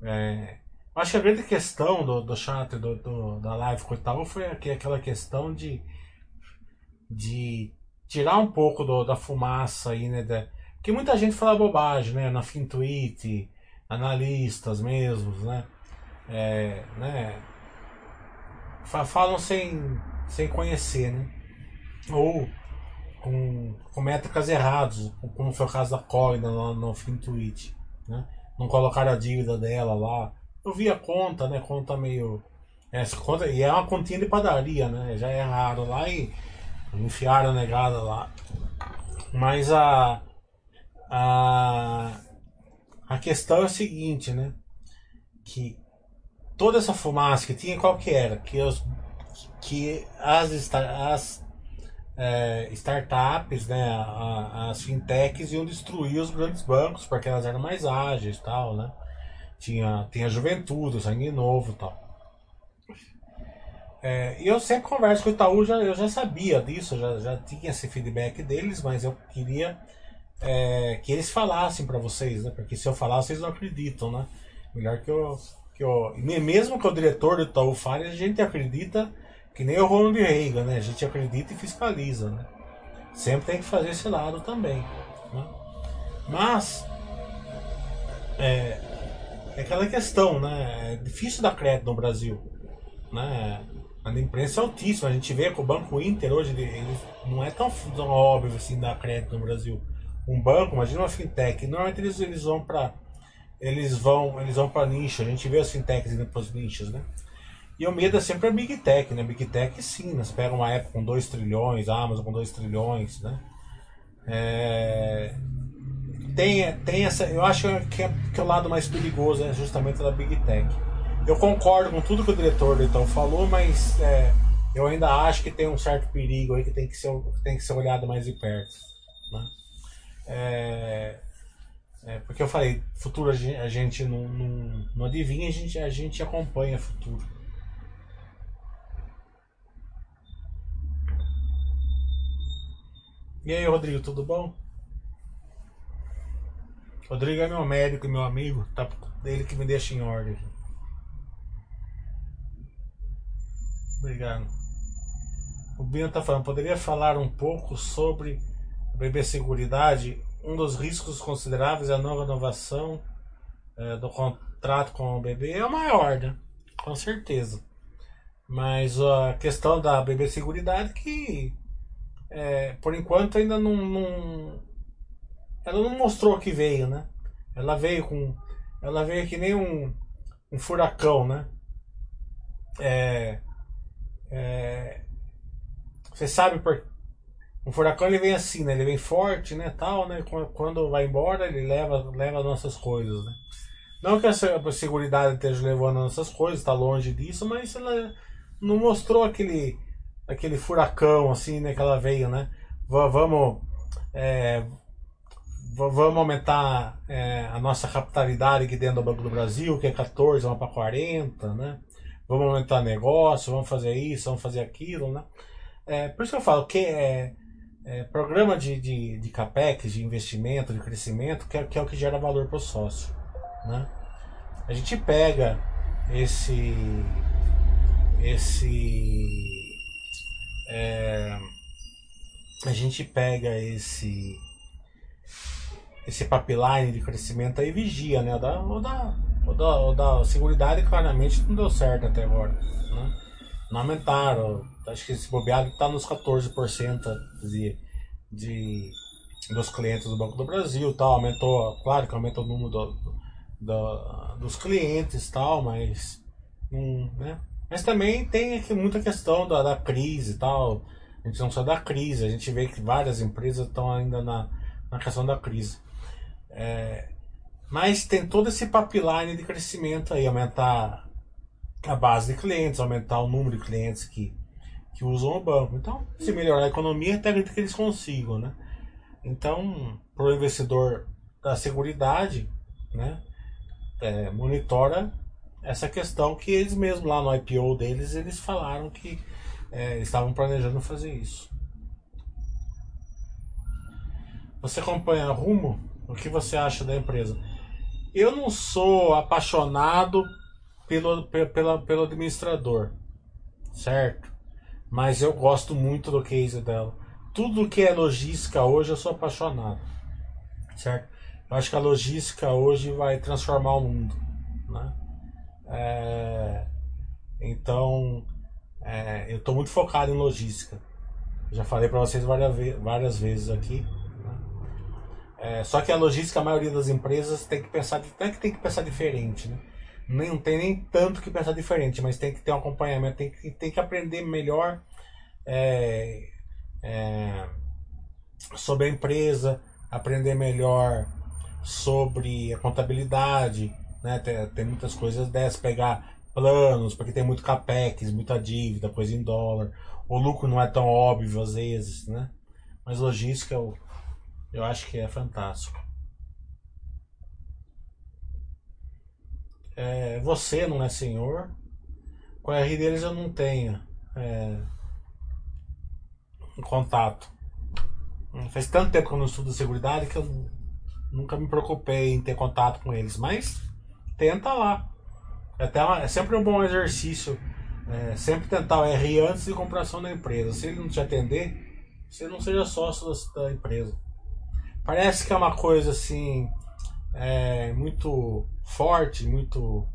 É, acho que a grande questão do, do chat do, do, da live com o Itaú foi aquela questão de, de tirar um pouco do, da fumaça aí, né? Da, porque muita gente fala bobagem, né? Na FinTweet, analistas mesmos, né? É, né? falam sem, sem conhecer, né? Ou com, com métricas erradas, como foi o caso da Colina no, no FinTwitch, né? Não colocaram a dívida dela lá. Eu vi a conta, né? Conta meio. Essa conta, e é uma continha de padaria, né? Já é raro lá e enfiaram a negada lá. Mas a. A, a questão é a seguinte, né? Que toda essa fumaça que tinha, qual que era? Que, os, que as, as é, startups, né, as fintechs iam destruir os grandes bancos porque elas eram mais ágeis tal, né? Tinha, tinha juventude, sangue novo tal. É, eu sempre converso com o Itaú, já, eu já sabia disso, já, já tinha esse feedback deles, mas eu queria é, que eles falassem para vocês, né? Porque se eu falar, vocês não acreditam, né? Melhor que eu, que eu. Mesmo que o diretor do Itaú fale, a gente acredita que nem o Ronald Reagan, né? A gente acredita e fiscaliza, né? Sempre tem que fazer esse lado também. Né? Mas é, é aquela questão, né? É difícil dar crédito no Brasil. Né? A imprensa é altíssima. A gente vê que o Banco Inter hoje ele, não é tão, tão, óbvio assim dar crédito no Brasil. Um banco, imagina uma fintech, normalmente eles, eles vão para eles vão eles vão para nicho. A gente vê as fintechs indo para os nichos, né? E o medo é sempre a Big Tech, né? Big Tech sim, nós pega uma Apple com 2 trilhões, a Amazon com 2 trilhões, né? É... Tem, tem essa. Eu acho que, é, que é o lado mais perigoso é justamente da Big Tech. Eu concordo com tudo que o diretor então falou, mas é, eu ainda acho que tem um certo perigo aí que tem que ser, tem que ser olhado mais de perto. Né? É, é, porque eu falei, futuro a gente, a gente não, não, não adivinha, a gente, a gente acompanha futuro. E aí, Rodrigo, tudo bom? Rodrigo é meu médico e meu amigo, tá dele que me deixa em ordem. Obrigado. O Bino tá falando, poderia falar um pouco sobre a BB Seguridade? Um dos riscos consideráveis é a não renovação é, do contrato com o BB é o maior, né? Com certeza. Mas a questão da BB Seguridade que é, por enquanto ainda não, não, Ela não mostrou que veio, né? Ela veio com. Ela veio que nem um, um furacão, né? É, é, você sabe por. Um furacão ele vem assim, né? Ele vem forte, né? Tal, né? Quando vai embora, ele leva, leva nossas coisas, né? Não que a segurança esteja levando nossas coisas, está longe disso, mas ela não mostrou aquele aquele furacão, assim, né? Que ela veio, né? V vamos. É, vamos aumentar é, a nossa capitalidade aqui dentro do Banco do Brasil, que é 14, vamos para 40, né? vamos aumentar negócio, vamos fazer isso, vamos fazer aquilo, né? É, por isso que eu falo que é, é programa de, de, de capex, de investimento, de crescimento, que é, que é o que gera valor para o sócio, né? A gente pega esse esse é, a gente pega esse esse pipeline de crescimento aí vigia, né? Da, da, da, da Seguridade claramente não deu certo até agora. Né? Não aumentaram. Acho que esse bobeado está nos 14% de, de, dos clientes do Banco do Brasil tal. Aumentou, claro que aumentou o número do, do, dos clientes tal, mas. Né? Mas também tem aqui muita questão da, da crise e tal. A gente não só da crise, a gente vê que várias empresas estão ainda na, na questão da crise. É, mas tem todo esse pipeline de crescimento aí, aumentar a base de clientes, aumentar o número de clientes que, que usam o banco. Então, se melhorar a economia, até acredito que eles consigam, né? Então, para o investidor da seguridade, né, é, monitora essa questão que eles mesmos lá no IPO deles, eles falaram que é, estavam planejando fazer isso. Você acompanha a Rumo? O que você acha da empresa? Eu não sou apaixonado pelo, pelo, pelo administrador, certo? Mas eu gosto muito do case dela. Tudo que é logística hoje eu sou apaixonado, certo? Eu acho que a logística hoje vai transformar o mundo, né? É, então, é, eu estou muito focado em logística. Já falei para vocês várias, várias vezes aqui. É, só que a logística, a maioria das empresas tem que pensar, não é que tem que pensar diferente, né? Não tem nem tanto que pensar diferente, mas tem que ter um acompanhamento, tem que, tem que aprender melhor é, é, sobre a empresa, aprender melhor sobre a contabilidade, né? Tem, tem muitas coisas dessas, pegar planos, porque tem muito capex, muita dívida, coisa em dólar. O lucro não é tão óbvio às vezes, né? Mas logística, eu eu acho que é fantástico. É, você não é senhor. Com a R deles eu não tenho é, contato. Faz tanto tempo que eu não estudo seguridade que eu nunca me preocupei em ter contato com eles. Mas tenta lá. É, até uma, é sempre um bom exercício. É, sempre tentar o R antes de compração da empresa. Se ele não te atender, você não seja sócio da, da empresa. Parece que é uma coisa assim é, muito forte, muito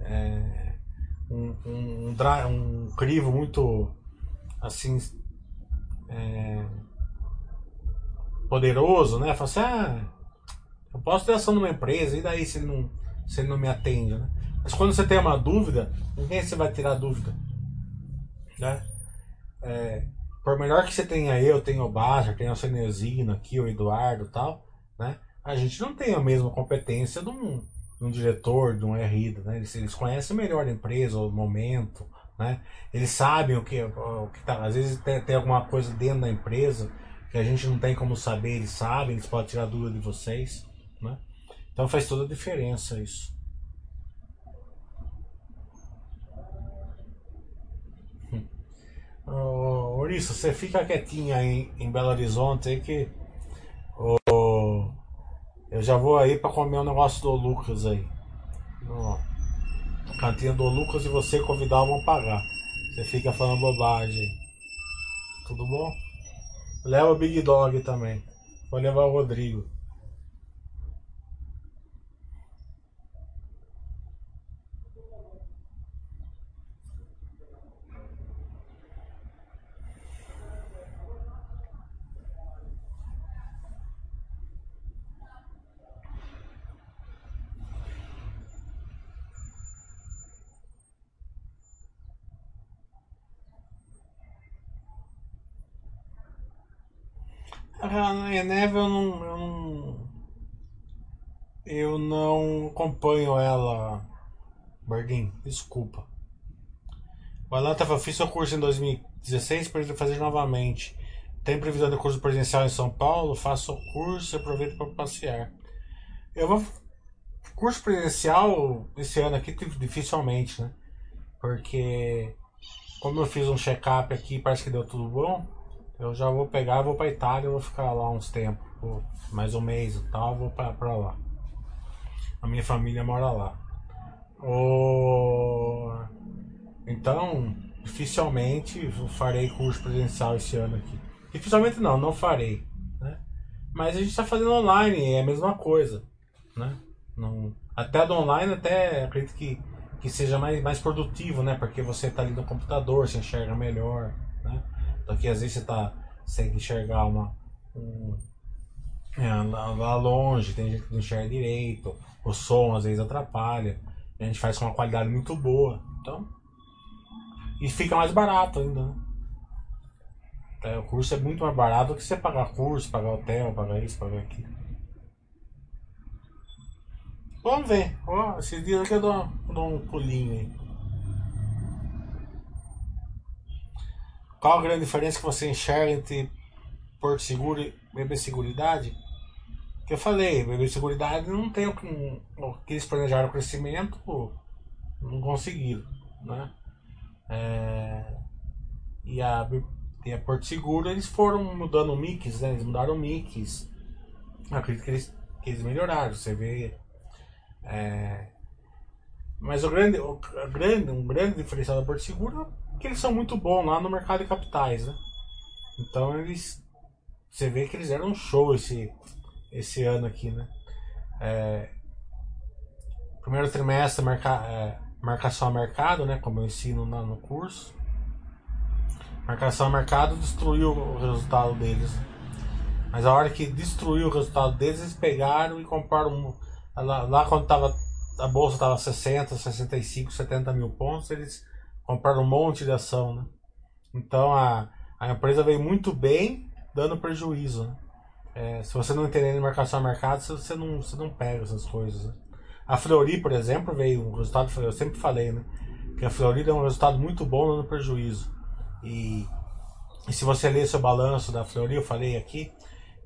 é, um, um, um, um, crivo muito assim é, poderoso, né? Fala assim, ah, eu posso ter ação numa empresa, e daí se ele não, se não me atende, né? Mas quando você tem uma dúvida, ninguém você vai tirar dúvida, né? É, por melhor que você tenha eu, tenha o Bajar, tenha o Cenezino aqui, o Eduardo tal, né? A gente não tem a mesma competência de um, de um diretor, de um RI, né? Eles, eles, conhecem melhor a empresa, o momento, né? Eles sabem o que, o que tá. Às vezes tem, tem alguma coisa dentro da empresa que a gente não tem como saber, eles sabem, eles podem tirar dúvida de vocês, né? Então faz toda a diferença isso. Ô, Ouriço, você fica quietinho aí em Belo Horizonte aí que ô, eu já vou aí para comer um negócio do Lucas aí. No cantinho do Lucas e você convidar vão pagar. Você fica falando bobagem. Tudo bom? Leva o Big Dog também. Vou levar o Rodrigo. A Eneve eu não, eu não. Eu não acompanho ela. Bardin, desculpa. O Alan fiz seu curso em 2016 para fazer novamente. Tem previsão de curso presencial em São Paulo? Faço o curso e aproveito para passear. Eu vou. Curso presencial esse ano aqui, dificilmente, né? Porque como eu fiz um check-up aqui parece que deu tudo bom, eu já vou pegar, vou pra Itália, vou ficar lá uns tempos, mais um mês e tal, vou pra, pra lá. A minha família mora lá. O... Então, dificilmente farei curso presencial esse ano aqui. Dificilmente não, não farei. Né? Mas a gente está fazendo online, é a mesma coisa. Né? Não, até do online, até acredito que, que seja mais, mais produtivo, né? Porque você está ali no computador, você enxerga melhor. Então aqui às vezes você tá, consegue enxergar uma, um, é, lá, longe, tem gente que não enxerga direito, o som às vezes atrapalha. A gente faz com uma qualidade muito boa. Então. E fica mais barato ainda, né? É, o curso é muito mais barato do que você pagar curso, pagar hotel, pagar isso, pagar aquilo. Vamos ver. Oh, esses dias aqui eu dou, dou um pulinho aí. Qual a grande diferença que você enxerga entre Porto Seguro e Bebê Seguridade? Que eu falei, Bebê Seguridade não tem o que, o que eles planejaram o crescimento, não conseguiram, né? É, e a e a Porto Seguro eles foram mudando o mix, né? Eles mudaram o mix. acredito que eles, que eles melhoraram, você vê. É... Mas o grande, o grande, um grande diferencial da Porto Seguro que eles são muito bons lá no mercado de capitais, né? Então eles. Você vê que eles eram um show esse, esse ano aqui, né? É, primeiro trimestre marca, é, marcação a mercado, né? Como eu ensino na, no curso. Marcação a mercado destruiu o resultado deles. Mas a hora que destruiu o resultado deles, eles pegaram e compraram. Lá, lá quando tava, a bolsa estava 60, 65, 70 mil pontos, eles compraram um monte de ação. Né? Então a, a empresa veio muito bem, dando prejuízo. Né? É, se você não entender de marcação a mercado, você não, você não pega essas coisas. Né? A Fleury, por exemplo, veio um resultado, eu sempre falei, né? Que a Fleury deu um resultado muito bom dando prejuízo. E, e se você ler seu balanço da Fleury, eu falei aqui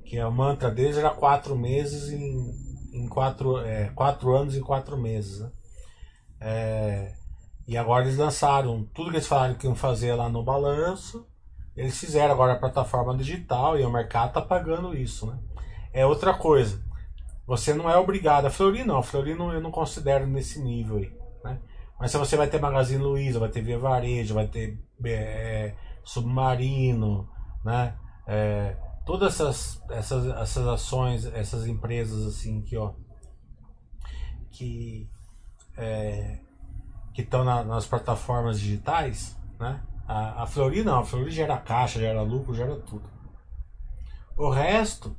que a mantra deles era quatro meses em, em quatro, é, quatro anos em quatro meses. Né? É, e agora eles lançaram tudo que eles falaram que iam fazer lá no balanço. Eles fizeram agora a plataforma digital e o mercado está pagando isso. Né? É outra coisa. Você não é obrigado. A Fleury não. A Fleury não, eu não considero nesse nível aí. Né? Mas se você vai ter Magazine Luiza, vai ter Via Varejo, vai ter é, Submarino, né? É, todas essas, essas, essas ações, essas empresas assim que ó, que é, que estão na, nas plataformas digitais, né? A, a não, a Fleury gera caixa, gera lucro, gera tudo. O resto,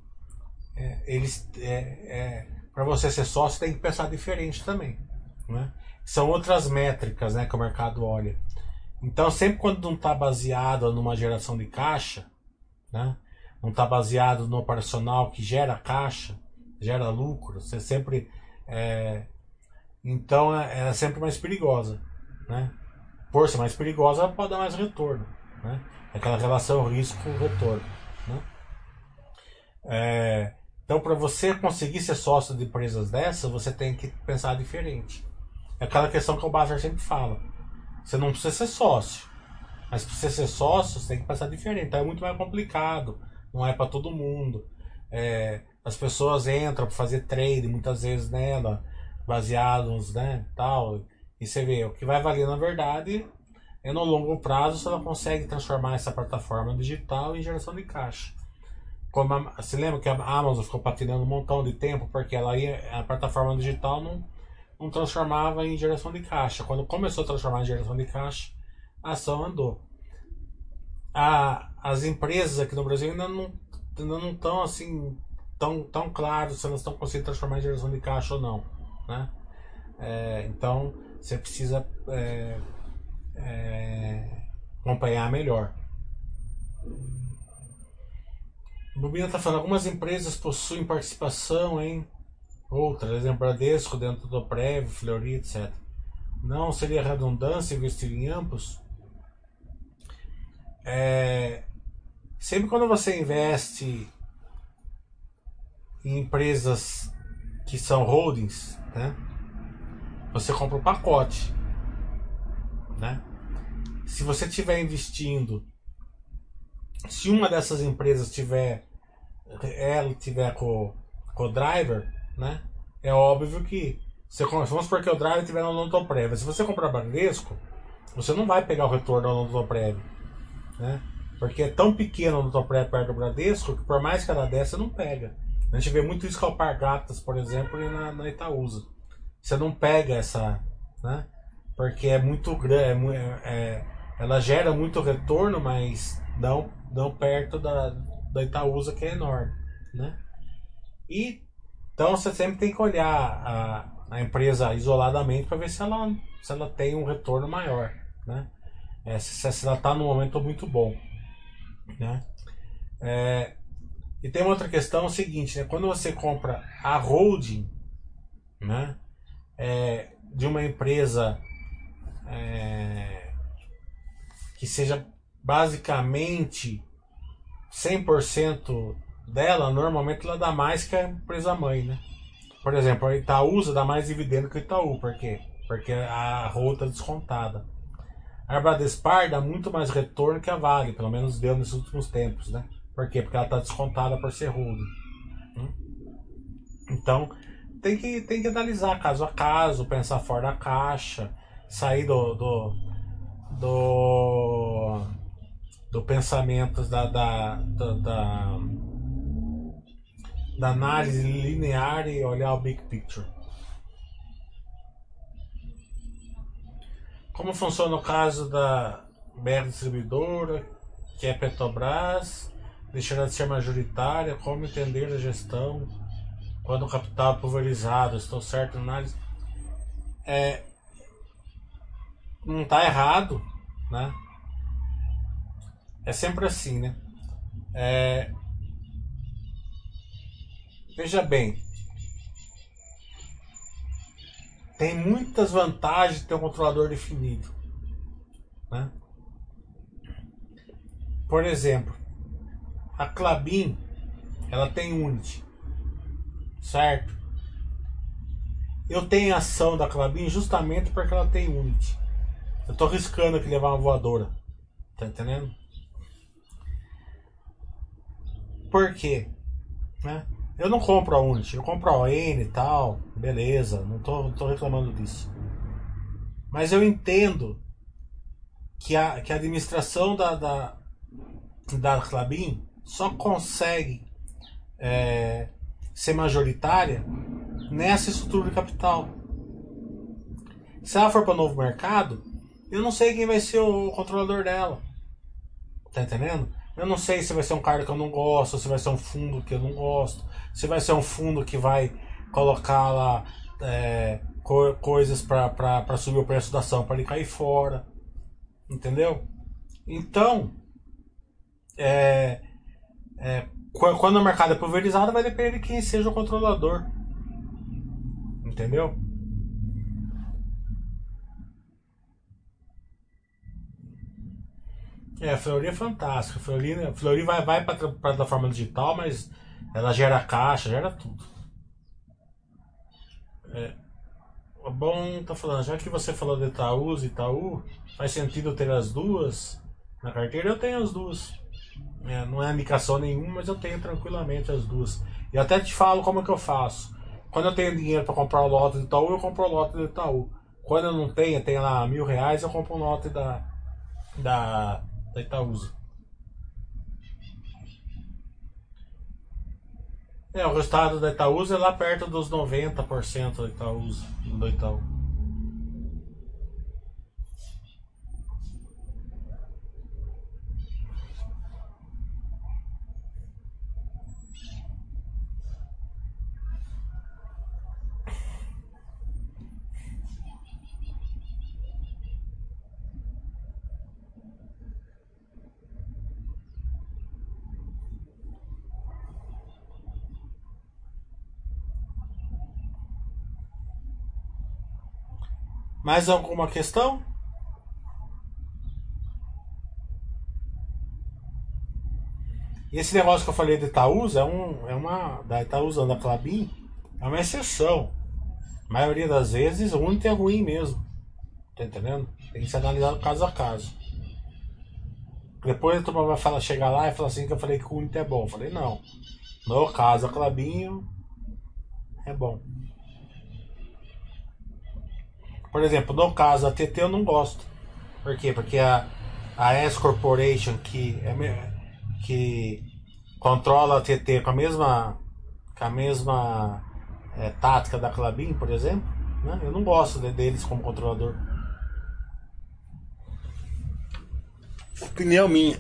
é, eles, é, é para você ser sócio tem que pensar diferente também, né? São outras métricas, né, que o mercado olha. Então, sempre quando não está baseado numa geração de caixa, né, não está baseado no operacional que gera caixa, gera lucro, você sempre é, então é, é sempre mais perigosa, né? Por ser mais perigosa, pode dar mais retorno, né? Aquela relação risco-retorno, né? É, então, para você conseguir ser sócio de empresas dessas, você tem que pensar diferente. É aquela questão que o Bazar sempre fala. Você não precisa ser sócio. Mas para você ser sócio, você tem que pensar diferente. Então é muito mais complicado. Não é para todo mundo. É, as pessoas entram para fazer trade muitas vezes nela, baseados, né, tal. E você vê, o que vai valer na verdade é no longo prazo se ela consegue transformar essa plataforma digital em geração de caixa. Como a, você lembra que a Amazon ficou patinando um montão de tempo porque ela ia, a plataforma digital não não transformava em geração de caixa. Quando começou a transformar em geração de caixa, a ação andou. A, as empresas aqui no Brasil ainda não ainda não estão assim tão, tão claros se elas estão conseguindo transformar em geração de caixa ou não. Né? É, então você precisa é, é, acompanhar melhor. Bobina está falando, algumas empresas possuem participação em Outras, exemplo, Bradesco dentro do Prev, Fleury, etc. Não seria redundância investir em ambos? É, sempre quando você investe em empresas que são holdings, né, você compra um pacote. né? Se você estiver investindo, se uma dessas empresas tiver ela tiver com, com o driver, né? É óbvio que você, vamos supor que o driver estiver no Odontoprev. Se você comprar Bradesco, você não vai pegar o retorno do Odontoprev, né? Porque é tão pequeno o Odontoprev perto do Bradesco que por mais que ela desce, você não pega. A gente vê muito isso com Alpargatas, por exemplo, e na, na Itaúsa. Você não pega essa, né? Porque é muito grande, é, é, ela gera muito retorno, mas não, não perto da, da Itaúsa, que é enorme, né? E então você sempre tem que olhar a, a empresa isoladamente para ver se ela, se ela tem um retorno maior, né? É, se, se ela está num momento muito bom, né? É, e tem uma outra questão é o seguinte, né? Quando você compra a holding, né? É, de uma empresa é, que seja basicamente 100% dela, normalmente ela dá mais que a empresa mãe, né? Por exemplo, a Itaúsa dá mais dividendo que o Itaú, por quê? Porque a rota é descontada. A Bradespar dá muito mais retorno que a Vale, pelo menos deu nesses últimos tempos, né? Por quê? Porque ela está descontada por ser holding. Hum? Então, tem que, tem que analisar caso a caso, pensar fora da caixa, sair do, do, do, do pensamento da, da, da, da, da análise linear e olhar o big picture. Como funciona o caso da BR Distribuidora, que é Petrobras, deixará de ser majoritária, como entender a gestão, quando o capital é pulverizado, estou certo na análise. É, não está errado, né? É sempre assim, né? É, veja bem, tem muitas vantagens de ter um controlador definido, né? Por exemplo, a Clabin ela tem Unity, certo? Eu tenho ação da Clabin justamente porque ela tem Unity. Eu tô arriscando aqui levar uma voadora. Tá entendendo? Por quê? Né? Eu não compro a Unity, eu compro a ON e tal, beleza, não tô, não tô reclamando disso. Mas eu entendo que a, que a administração da, da, da Clabin só consegue é, ser majoritária nessa estrutura de capital. Se ela for para o novo mercado, eu não sei quem vai ser o controlador dela. Tá entendendo? Eu não sei se vai ser um cara que eu não gosto, se vai ser um fundo que eu não gosto, se vai ser um fundo que vai colocar lá é, co coisas para subir o preço da ação para ele cair fora. Entendeu? Então, é, é, quando o mercado é pulverizado, vai depender de quem seja o controlador. Entendeu? É, a Fleury é fantástica. A Fleury, a Fleury vai, vai para a plataforma digital, mas ela gera caixa, gera tudo. É, bom, tá falando, já que você falou de Itaú e Itaú, faz sentido ter as duas na carteira? Eu tenho as duas. É, não é indicação nenhuma, mas eu tenho tranquilamente as duas. E até te falo como é que eu faço. Quando eu tenho dinheiro para comprar o lote de Itaú, eu compro o lote de Itaú. Quando eu não tenho, tenho lá mil reais, eu compro o lote da, da, da Itaúsa. É, o resultado da Itaúsa é lá perto dos 90% da Itaúsa, do Itaú. Mais alguma questão? Esse negócio que eu falei de Itaúsa é, um, é uma. Da Itaúsa da Clabin é uma exceção. A maioria das vezes o único é ruim mesmo. Tá entendendo? Tem que ser analisado caso a caso. Depois a turma vai falar, chegar lá e falar assim que eu falei que o Unity é bom. Eu falei, não. No caso, a Clabinho é bom. Por exemplo, no caso, a TT eu não gosto. Por quê? Porque a, a S Corporation, que, é, que controla a TT com a mesma, com a mesma é, tática da Clabin, por exemplo, né? eu não gosto de- deles como controlador. Opinião minha.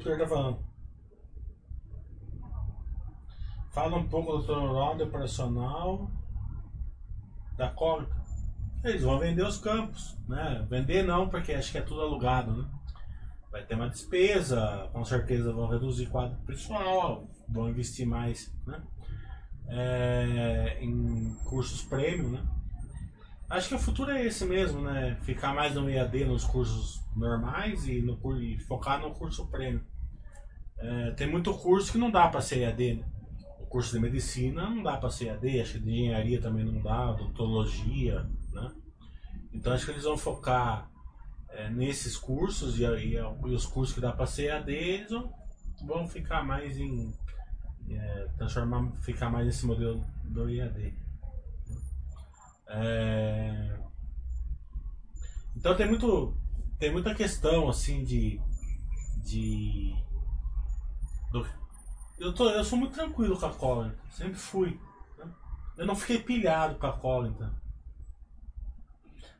O Lúpitor tá falando. Fala um pouco do turnaround operacional da Cólica. Eles vão vender os campos, né? Vender não, porque acho que é tudo alugado, né? Vai ter uma despesa, com certeza vão reduzir quadro pessoal, vão investir mais, né? É, em cursos premium, né? Acho que o futuro é esse mesmo, né? Ficar mais no EAD nos cursos normais e, no, e focar no curso premium. É, tem muito curso que não dá para ser EAD, né? O curso de medicina não dá para ser EAD, acho que de engenharia também não dá, odontologia, né? Então acho que eles vão focar é, nesses cursos e, e- e os cursos que dá para ser EAD, eles vão, vão ficar mais em é, transformar, ficar mais nesse modelo do EAD. É, Então tem muito tem muita questão assim de de do- eu tô eu sou muito tranquilo com a Collington, sempre fui. né? Eu não fiquei pilhado com a Collington.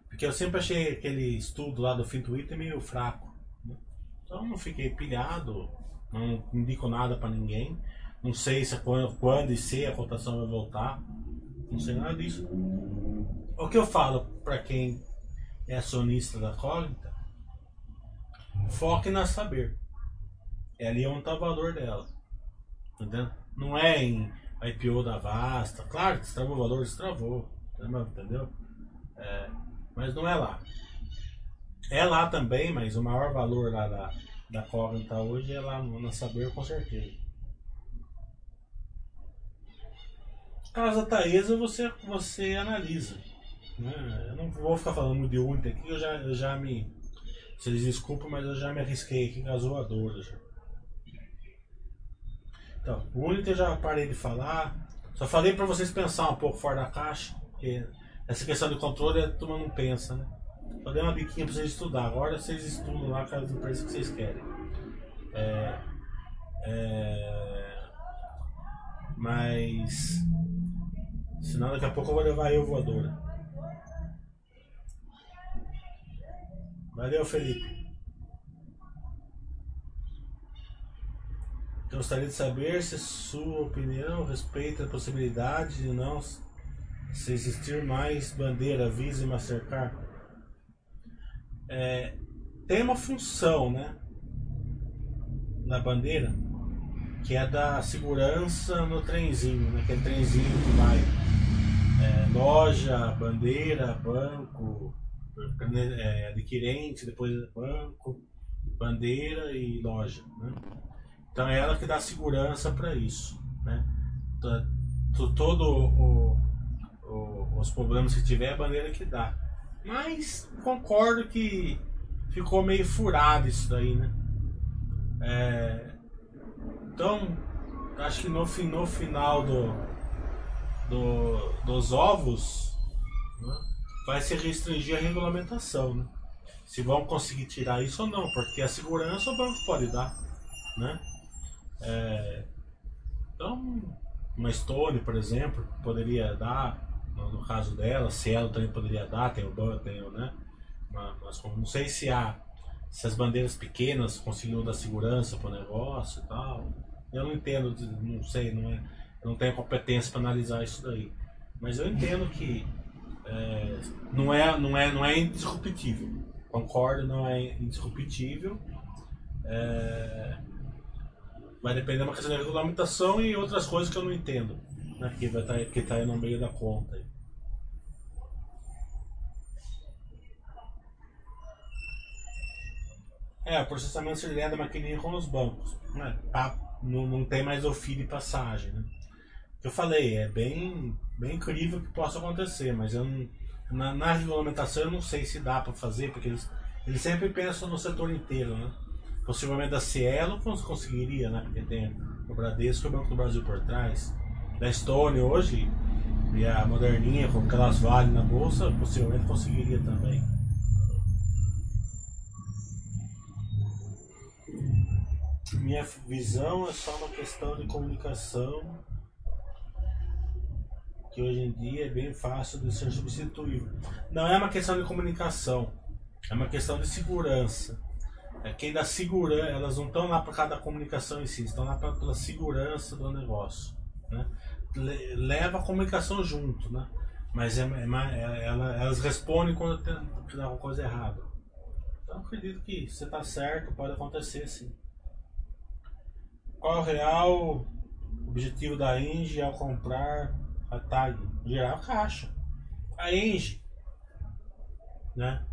Porque eu sempre achei aquele estudo lá do fim Twitter meio fraco. né? Então não fiquei pilhado, não indico nada pra ninguém. Não sei se é quando, quando e se a cotação vai voltar. Não sei nada disso. O que eu falo pra quem é acionista da Cognita, foque na saber. É ali onde está o valor dela. Entendeu? Não é em IPO da Vasta. Claro destravou o valor, destravou. Entendeu? É, mas não é lá. É lá também, mas o maior valor lá da, da Cognita hoje é lá na Saber, com certeza. Caso da Taesa, você, você analisa. Né? Eu não vou ficar falando de Unity aqui, eu já, eu já me. Vocês desculpem, mas eu já me arrisquei aqui com a zoadora. Já. Então, o Unity eu já parei de falar. Só falei para vocês pensar um pouco fora da caixa. Porque essa questão de controle a turma não pensa, né? Só dei uma biquinha para vocês estudar. Agora vocês estudam lá com as empresas que vocês querem. É, é, mas. Senão daqui a pouco eu vou levar eu voadora. Valeu, Felipe. Gostaria de saber se sua opinião respeita a possibilidade de não se existir mais bandeira Visa e Mastercard. É, tem uma função, né, na bandeira, que é da segurança no trenzinho, naquele trenzinho que vai é, loja, bandeira, banco, é, adquirente, depois banco, bandeira e loja. Né? Então é ela que dá segurança para isso. Né? To- Todo o, o- os problemas que tiver, é a bandeira que dá. Mas concordo que ficou meio furado isso daí, né? É, então, acho que no, no final do, do- dos ovos né, vai se restringir a regulamentação, né? Se vão conseguir tirar isso ou não, porque a segurança o banco pode dar, né? É, então, uma Stone, por exemplo, poderia dar, no, no caso dela, Cielo também poderia dar, tem o o, né? Mas, não sei se há se as bandeiras pequenas conseguiram dar segurança para o negócio e tal. Eu não entendo, não sei, não é, não tenho competência para analisar isso daí. Mas eu entendo que é, não, é, não, é, não é indisruptível. Concordo, não é indisruptível. É, vai depender de uma questão de regulamentação e outras coisas que eu não entendo. né, que vai estar que tá aí no meio da conta. É, o processamento seriado da maquininha com os bancos. Né? Tá, não, não tem mais o fio de passagem. Né? Eu falei, é bem, bem incrível que possa acontecer, mas eu não, na, na regulamentação eu não sei se dá para fazer, porque eles, eles sempre pensam no setor inteiro. Né? Possivelmente da Cielo cons- conseguiria, né? porque tem o Bradesco e o Banco do Brasil por trás. Da Stone hoje, e a Moderninha, com aquelas vale na bolsa, possivelmente conseguiria também. Minha visão é só uma questão de comunicação que hoje em dia é bem fácil de ser substituível. Não é uma questão de comunicação, é uma questão de segurança. É quem dá segurança, elas não estão lá por causa da comunicação em si, estão lá pra- pela segurança do negócio. Né? Le- Leva a comunicação junto, né? mas é, é é- ela- elas respondem quando tem, tem alguma coisa errada. Então acredito que você está certo, pode acontecer sim. Qual é o real objetivo da Engie ao comprar a TAG? Gerar caixa. A Engie, né?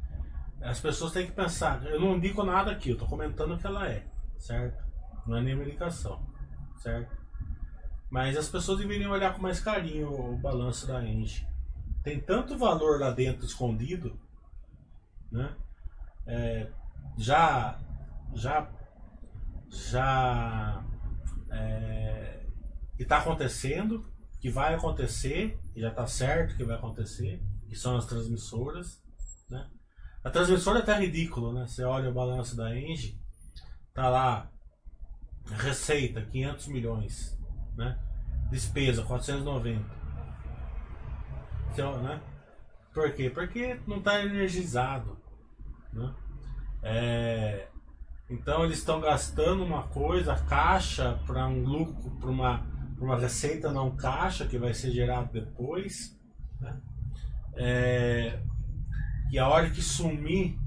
As pessoas têm que pensar. Eu não digo nada aqui, eu estou comentando o que ela é, certo? Não é nenhuma indicação, certo? Mas as pessoas deveriam olhar com mais carinho o balanço da Engie. Tem tanto valor lá dentro escondido, né? É, já, já, já é, que está acontecendo, que vai acontecer, que já está certo que vai acontecer, que são as transmissoras, né? A transmissora é até ridículo, né? Você olha o balanço da Engie, tá lá receita 500 milhões, né? Despesa 490. Então, né? Por quê? Porque não está energizado, né? É, então eles estão gastando uma coisa, caixa, para um lucro, para uma, uma receita não caixa que vai ser gerado depois. Né? É, e a hora que sumir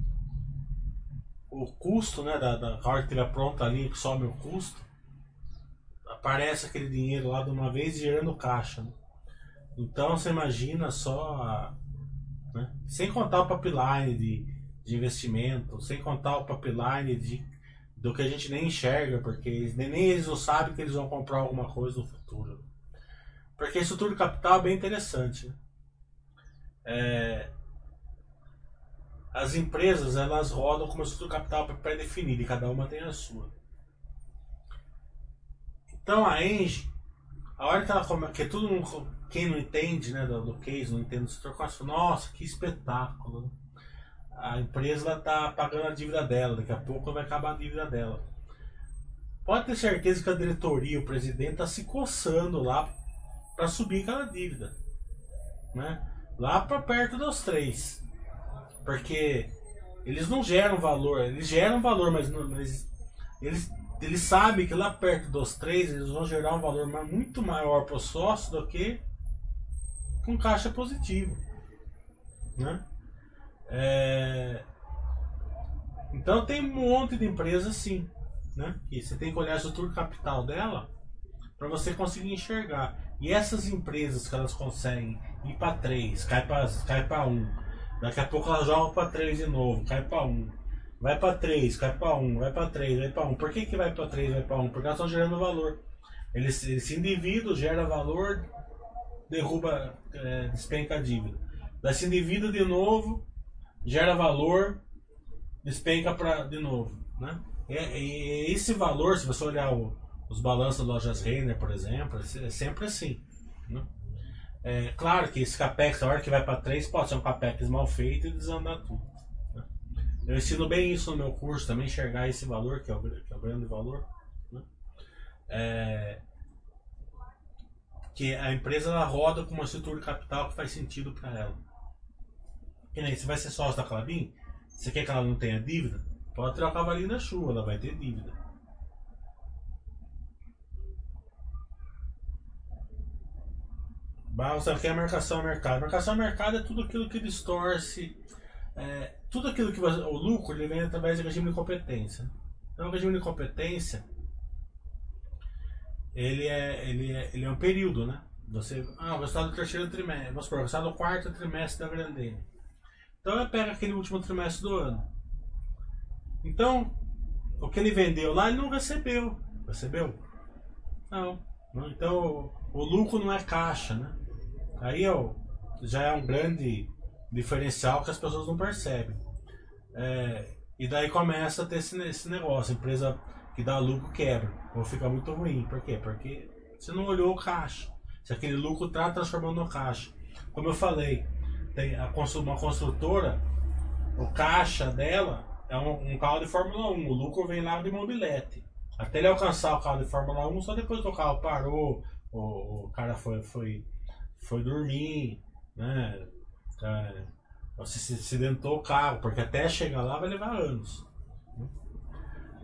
o custo, né, da, da a hora que estiver pronta ali, que some o custo, aparece aquele dinheiro lá de uma vez gerando caixa. né? Então você imagina só, a- né? sem contar o pipeline de, de investimento, sem contar o pipeline de, do que a gente nem enxerga, porque nem, nem eles não sabem que eles vão comprar alguma coisa no futuro. Porque a estrutura capital é bem interessante. né? É, as empresas elas rodam com uma estrutura capital pré-definida e cada uma tem a sua. Então a Engie, a hora que ela come, que todo mundo, quem não entende né, do, do case, não entende do setor, começa a falar, nossa, que espetáculo. né? A empresa está pagando a dívida dela, daqui a pouco vai acabar a dívida dela. Pode ter certeza que a diretoria, o presidente, está se coçando lá para subir aquela dívida. Né? Lá para perto dos três. Porque eles não geram valor, eles geram valor, mas, não, mas eles, eles sabem que lá perto dos três eles vão gerar um valor muito maior para o sócio do que com caixa positivo. Né? É, Então tem um monte de empresas assim. Né? Você tem que olhar a estrutura capital dela para você conseguir enxergar. E essas empresas que elas conseguem ir para 3, cai para cai pra 1, daqui a pouco elas jogam para 3 de novo, cai para 1, vai para 3, cai para 1, vai para 3, vai para 1. Por que, que vai para 3, vai para 1? Porque elas estão gerando valor. Eles, esse indivíduo gera valor, derruba, é, despenca a dívida. Desse indivíduo de novo, gera valor, despenca pra, de novo. Né? E, e esse valor, se você olhar o, os balanços das lojas Renner, por exemplo, é sempre assim. Né? É, claro que esse capex, a hora que vai para 3, pode ser um capex mal feito e desandar tudo. né? Eu ensino bem isso no meu curso, também enxergar esse valor, que é o, que é o grande valor. né? É, que a empresa ela roda com uma estrutura de capital que faz sentido para ela. Que nem você vai ser sócio da Clabin, você quer que ela não tenha dívida? Pode tirar o cavalinho da chuva, ela vai ter dívida. Barros aqui é a marcação a mercado. Marcação a mercado é tudo aquilo que distorce. é, tudo aquilo que o lucro ele vem através do regime de competência. Então o regime de competência ele é, ele é, ele é um período, né? Você, ah, o resultado do terceiro trimestre, vamos supor, o resultado do quarto trimestre da Grandene. Então ele pega aquele último trimestre do ano. Então, o que ele vendeu lá, ele não recebeu. Recebeu? Não. Então, o lucro não é caixa, né? Aí ó, já é um grande diferencial que as pessoas não percebem. É, e daí começa a ter esse, esse negócio, empresa que dá lucro quebra, ou fica muito ruim. Por quê? Porque você não olhou o caixa. Se aquele lucro está transformando no caixa. Como eu falei, tem a, uma construtora, o caixa dela é um, um, carro de Fórmula 1. O lucro vem lá de mobilete. Até ele alcançar o carro de Fórmula 1, só depois que o carro parou, o, o cara foi, foi, foi dormir, né? É, se acidentou o carro, porque até chegar lá vai levar anos.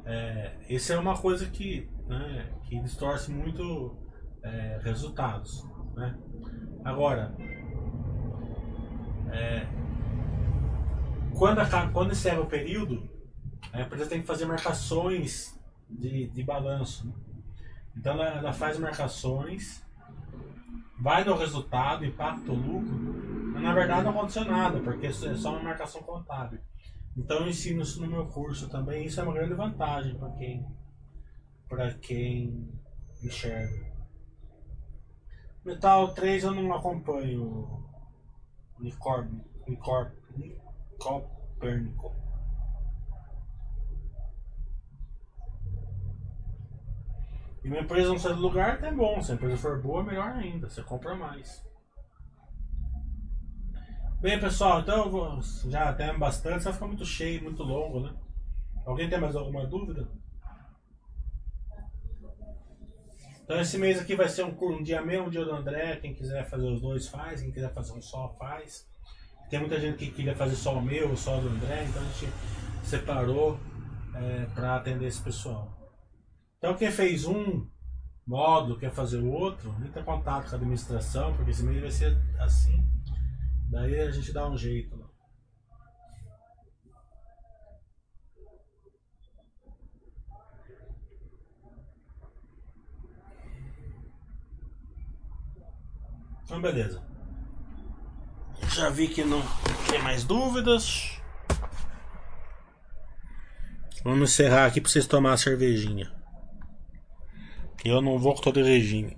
É, essa é uma coisa que, né, que distorce muito é, resultados. Né? Agora, é, quando, acaba, quando encerra o período, a empresa tem que fazer marcações de, de balanço. Né? Então ela, ela, faz marcações, vai no resultado, impacta o lucro, mas na verdade não aconteceu nada, porque é só uma marcação contábil. Então eu ensino isso no meu curso também, isso é uma grande vantagem para quem, quem enxerga. Metal 3 eu não acompanho. Unicorn, Unicorn, Copérnico. E uma empresa não sai do lugar é bom. Se a empresa for boa, melhor ainda. Você compra mais. Bem, pessoal, então vou, já temos bastante. Vai ficar muito cheio, muito longo, né? Alguém tem mais alguma dúvida? Então esse mês aqui vai ser um, um dia meu, um dia do André. Quem quiser fazer os dois faz, quem quiser fazer um só faz. Tem muita gente que queria fazer só o meu, só o do André, então a gente separou é, para atender esse pessoal. Então quem fez um módulo, quer fazer o outro, entra em contato com a administração, porque esse mês vai ser assim. Daí a gente dá um jeito. Então, beleza. Já vi que não tem mais dúvidas. Vamos encerrar aqui para vocês tomar a cervejinha. Eu não vou com todo regime.